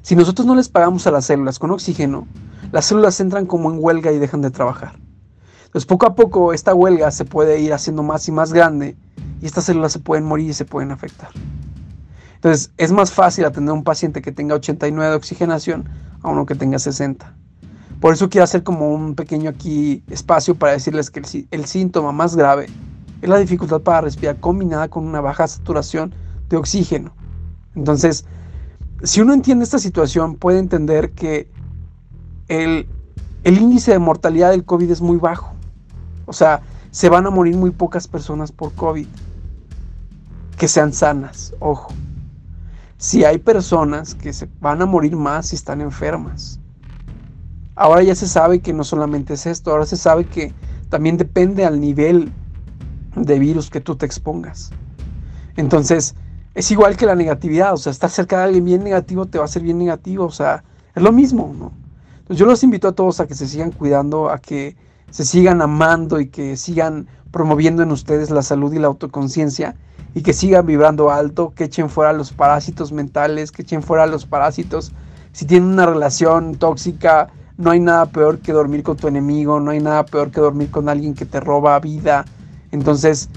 Si nosotros no les pagamos a las células con oxígeno, las células entran como en huelga y dejan de trabajar. Entonces, poco a poco, esta huelga se puede ir haciendo más y más grande y estas células se pueden morir y se pueden afectar. Entonces, es más fácil atender a un paciente que tenga 89 de oxigenación a uno que tenga 60. Por eso quiero hacer como un pequeño aquí espacio para decirles que el, sí- el síntoma más grave es la dificultad para respirar combinada con una baja saturación de oxígeno. Entonces, si uno entiende esta situación, puede entender que el índice de mortalidad del COVID es muy bajo. O sea, se van a morir muy pocas personas por COVID que sean sanas, ojo. Si hay personas que se van a morir más si están enfermas. Ahora ya se sabe que no solamente es esto, ahora se sabe que también depende al nivel de virus que tú te expongas. Entonces, es igual que la negatividad, o sea, estar cerca de alguien bien negativo te va a hacer bien negativo, o sea, es lo mismo, ¿no? Entonces yo los invito a todos a que se sigan cuidando, a que se sigan amando y que sigan promoviendo en ustedes la salud y la autoconciencia y que sigan vibrando alto, que echen fuera los parásitos mentales, que echen fuera los parásitos. Si tienen una relación tóxica, no hay nada peor que dormir con tu enemigo, no hay nada peor que dormir con alguien que te roba vida. Entonces,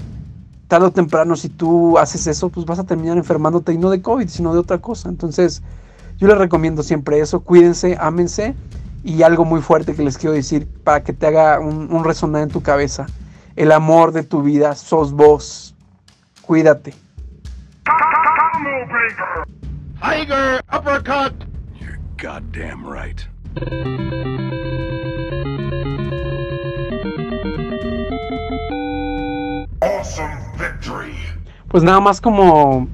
tarde o temprano, si tú haces eso, pues vas a terminar enfermándote y no de COVID, sino de otra cosa. Entonces, yo les recomiendo siempre eso, cuídense, ámense y algo muy fuerte que les quiero decir para que te haga un, un resonar en tu cabeza. El amor de tu vida sos vos. Cuídate. Tiger uppercut. Goddamn right. Awesome victory. Pues nada más como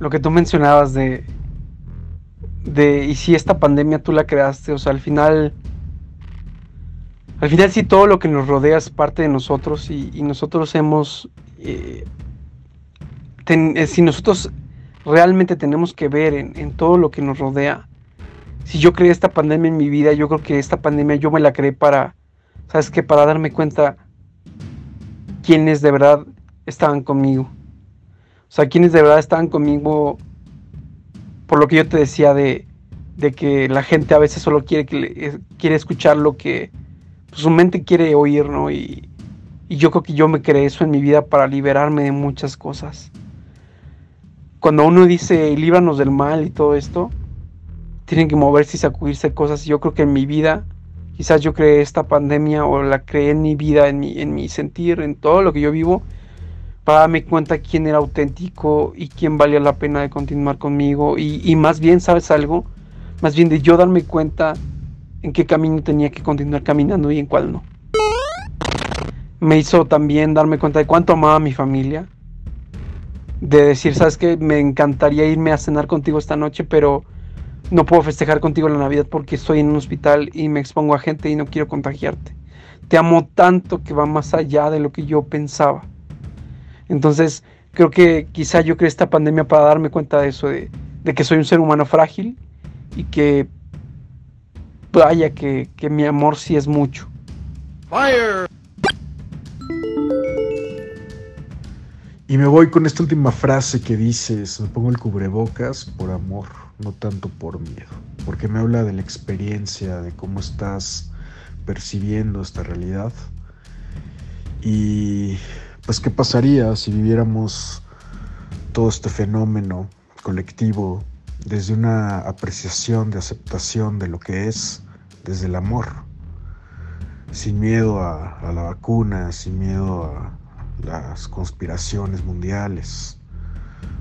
lo que tú mencionabas de de y si esta pandemia tú la creaste, o sea, al final al final sí todo lo que nos rodea es parte de nosotros y, y nosotros hemos, eh, eh, si nosotros realmente tenemos que ver en, en todo lo que nos rodea, si yo creé esta pandemia en mi vida, yo creo que esta pandemia yo me la creé para, ¿sabes qué? Para darme cuenta quiénes de verdad estaban conmigo. O sea, quiénes de verdad estaban conmigo por lo que yo te decía de, de que la gente a veces solo quiere, quiere escuchar lo que pues, su mente quiere oír, ¿no? Y, y yo creo que yo me creé eso en mi vida para liberarme de muchas cosas. Cuando uno dice líbranos del mal y todo esto, tienen que moverse y sacudirse cosas. Y yo creo que en mi vida, quizás yo creé esta pandemia o la creé en mi vida, en mi, en mi sentir, en todo lo que yo vivo, para darme cuenta quién era auténtico y quién valía la pena de continuar conmigo. Y, y más bien, ¿sabes algo? Más bien de yo darme cuenta en qué camino tenía que continuar caminando y en cuál no. Me hizo también darme cuenta de cuánto amaba a mi familia. De decir, ¿sabes qué? Me encantaría irme a cenar contigo esta noche, pero no puedo festejar contigo la Navidad porque estoy en un hospital y me expongo a gente y no quiero contagiarte. Te amo tanto que va más allá de lo que yo pensaba. Entonces, creo que quizá yo creé esta pandemia para darme cuenta de eso, de, de que soy un ser humano frágil y que vaya que, que mi amor sí es mucho. Fire! Y me voy con esta última frase que dices, me pongo el cubrebocas por amor, no tanto por miedo, porque me habla de la experiencia, de cómo estás percibiendo esta realidad. Y pues qué pasaría si viviéramos todo este fenómeno colectivo desde una apreciación de aceptación de lo que es, desde el amor, sin miedo a, a la vacuna, sin miedo a las conspiraciones mundiales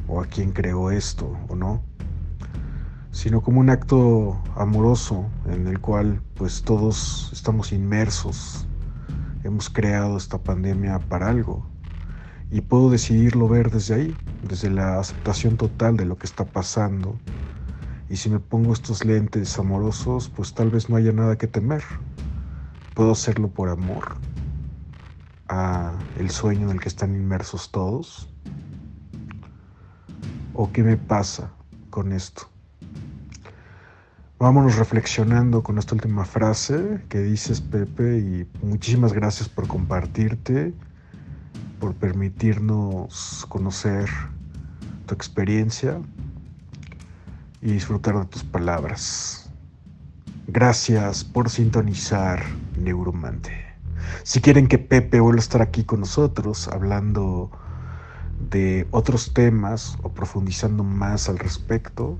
o a quién creó esto o no, sino como un acto amoroso en el cual pues todos estamos inmersos, hemos creado esta pandemia para algo y puedo decidirlo ver desde ahí, desde la aceptación total de lo que está pasando. Y si me pongo estos lentes amorosos, pues tal vez no haya nada que temer. Puedo hacerlo por amor a el sueño en el que están inmersos todos. ¿O qué me pasa con esto? Vámonos reflexionando con esta última frase que dices, Pepe, y muchísimas gracias por compartirte, por permitirnos conocer tu experiencia y disfrutar de tus palabras. Gracias por sintonizar Neuromante. Si quieren que Pepe vuelva a estar aquí con nosotros hablando de otros temas o profundizando más al respecto,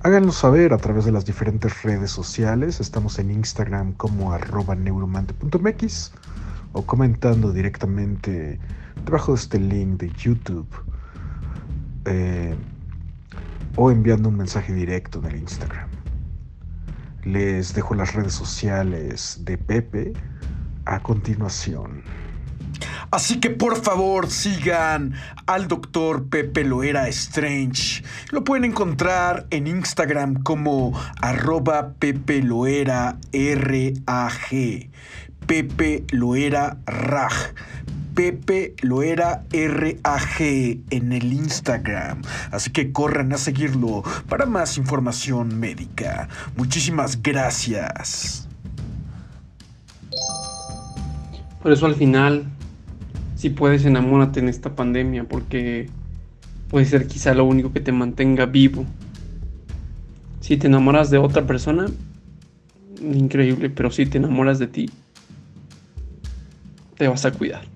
háganlo saber a través de las diferentes redes sociales. Estamos en Instagram como arroba neuromante.mx o comentando directamente debajo de este link de YouTube eh, o enviando un mensaje directo en el Instagram. Les dejo las redes sociales de Pepe a continuación. Así que por favor sigan al doctor Pepe Loera Strange. Lo pueden encontrar en Instagram como arroba Pepe Loera RAG. Pepe Loera RAG. Pepe Loera RAG en el Instagram. Así que corran a seguirlo para más información médica. Muchísimas gracias. Por eso al final, si puedes, enamórate en esta pandemia, porque puede ser quizá lo único que te mantenga vivo. Si te enamoras de otra persona, increíble, pero si te enamoras de ti, te vas a cuidar.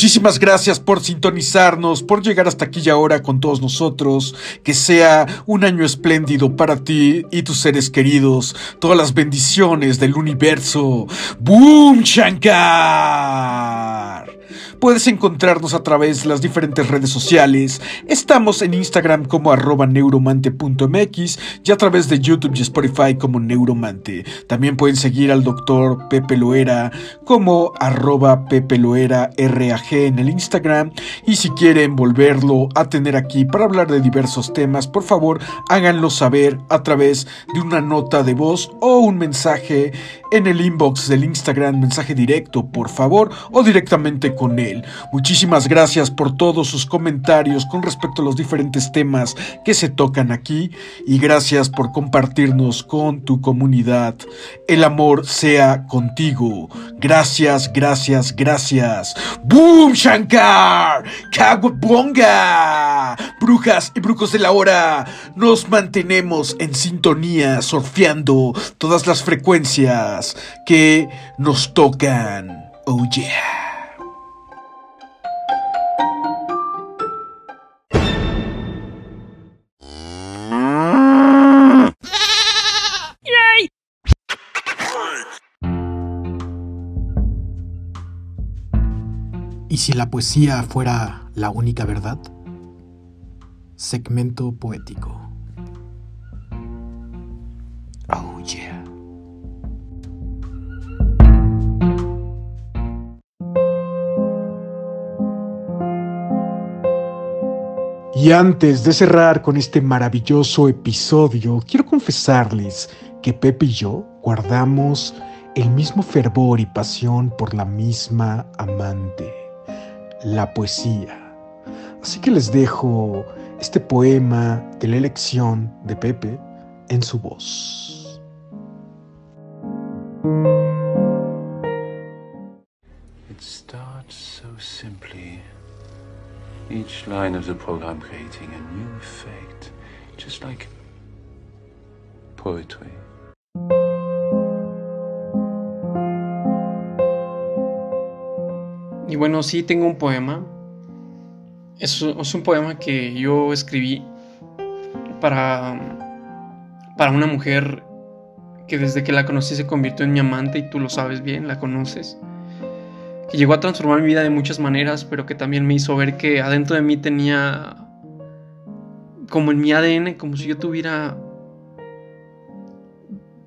Muchísimas gracias por sintonizarnos, por llegar hasta aquí y ahora con todos nosotros. Que sea un año espléndido para ti y tus seres queridos. Todas las bendiciones del universo. ¡Boom, Shankar! Puedes encontrarnos a través de las diferentes redes sociales. Estamos en Instagram como arroba neuromante.mx y a través de YouTube y Spotify como Neuromante. También pueden seguir al doctor Pepe Loera como arroba Pepe Loera RAG en el Instagram. Y si quieren volverlo a tener aquí para hablar de diversos temas, por favor háganlo saber a través de una nota de voz o un mensaje en el inbox del Instagram, mensaje directo, por favor, o directamente con él. Muchísimas gracias por todos sus comentarios con respecto a los diferentes temas que se tocan aquí y gracias por compartirnos con tu comunidad. El amor sea contigo. Gracias, gracias, gracias. ¡Boom, Shankar! ¡Caguabonga! Brujas y brujos de la hora, nos mantenemos en sintonía, surfeando todas las frecuencias que nos tocan. Oh yeah. Si la poesía fuera la única verdad? Segmento poético. Oh yeah. Y antes de cerrar con este maravilloso episodio, quiero confesarles que Pepe y yo guardamos el mismo fervor y pasión por la misma amante, la poesía. Así que les dejo este poema de la elección de Pepe en su voz. It starts so simply. Each line of the program creating a new effect, just like poetry. Y bueno, sí tengo un poema. Es, es un poema que yo escribí para, para una mujer que desde que la conocí se convirtió en mi amante y tú lo sabes bien, la conoces. Que llegó a transformar mi vida de muchas maneras, pero que también me hizo ver que adentro de mí tenía como en mi ADN, como si yo tuviera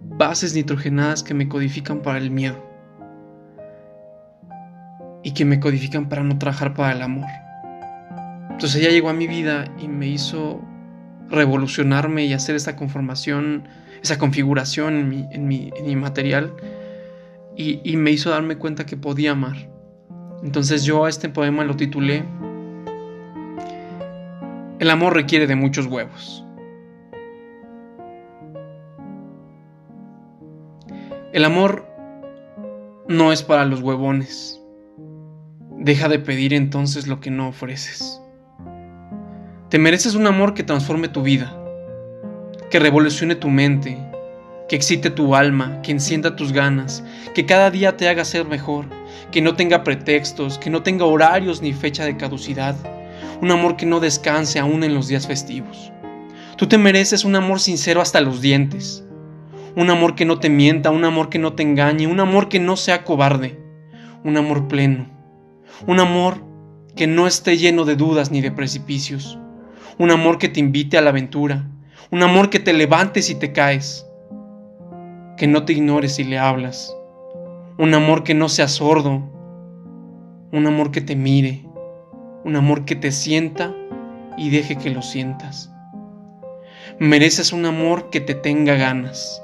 bases nitrogenadas que me codifican para el miedo y que me codifican para no trabajar para el amor. Entonces ella llegó a mi vida y me hizo revolucionarme y hacer esa conformación, esa configuración en mi, en mi, en mi material y, y me hizo darme cuenta que podía amar. Entonces yo a este poema lo titulé El amor requiere de muchos huevos. El amor no es para los huevones. Deja de pedir entonces lo que no ofreces. Te mereces un amor que transforme tu vida, que revolucione tu mente, que excite tu alma, que encienda tus ganas, que cada día te haga ser mejor, que no tenga pretextos, que no tenga horarios ni fecha de caducidad, un amor que no descanse aún en los días festivos. Tú te mereces un amor sincero hasta los dientes, un amor que no te mienta, un amor que no te engañe, un amor que no sea cobarde, un amor pleno, un amor que no esté lleno de dudas ni de precipicios, un amor que te invite a la aventura, un amor que te levantes y te caes, que no te ignores si le hablas, un amor que no sea sordo, un amor que te mire, un amor que te sienta y deje que lo sientas. Mereces un amor que te tenga ganas,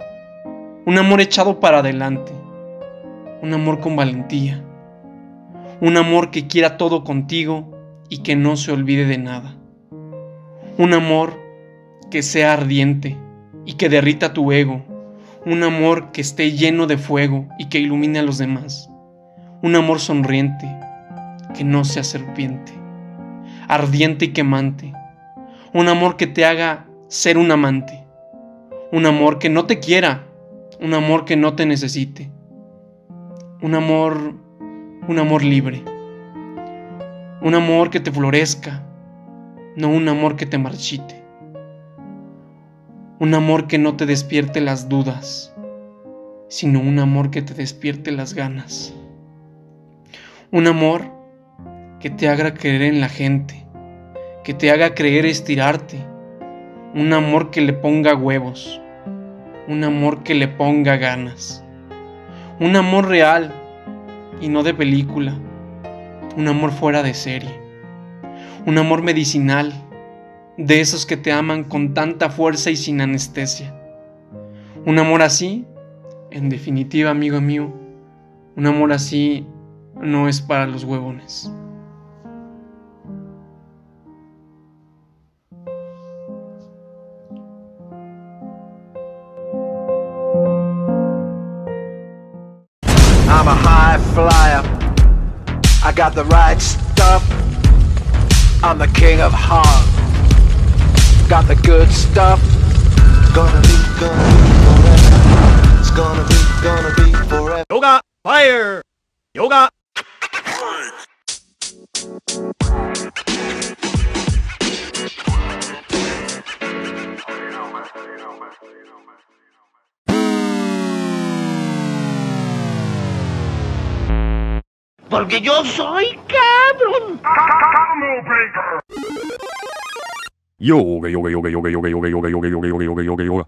un amor echado para adelante, un amor con valentía, un amor que quiera todo contigo y que no se olvide de nada, un amor que sea ardiente y que derrita tu ego, un amor que esté lleno de fuego y que ilumine a los demás, un amor sonriente, que no sea serpiente, ardiente y quemante, un amor que te haga ser un amante, un amor que no te quiera, un amor que no te necesite, un amor, un amor libre, un amor que te florezca, no un amor que te marchite, un amor que no te despierte las dudas, sino un amor que te despierte las ganas, un amor que te haga creer en la gente, que te haga creer estirarte, un amor que le ponga huevos, un amor que le ponga ganas, un amor real y no de película, un amor fuera de serie, un amor medicinal, de esos que te aman con tanta fuerza y sin anestesia. Un amor así, en definitiva, amigo mío, un amor así no es para los huevones. Got the right stuff. I'm the king of heart. Got the good stuff. Gonna be, gonna be forever. It's gonna be, gonna be forever. Yoga, fire! Yoga! Porque yo soy cabrón. Yoga, yoga, yoga, yoga, yoga, yoga, yoga, yoga, yoga, yoga, yoga, yoga.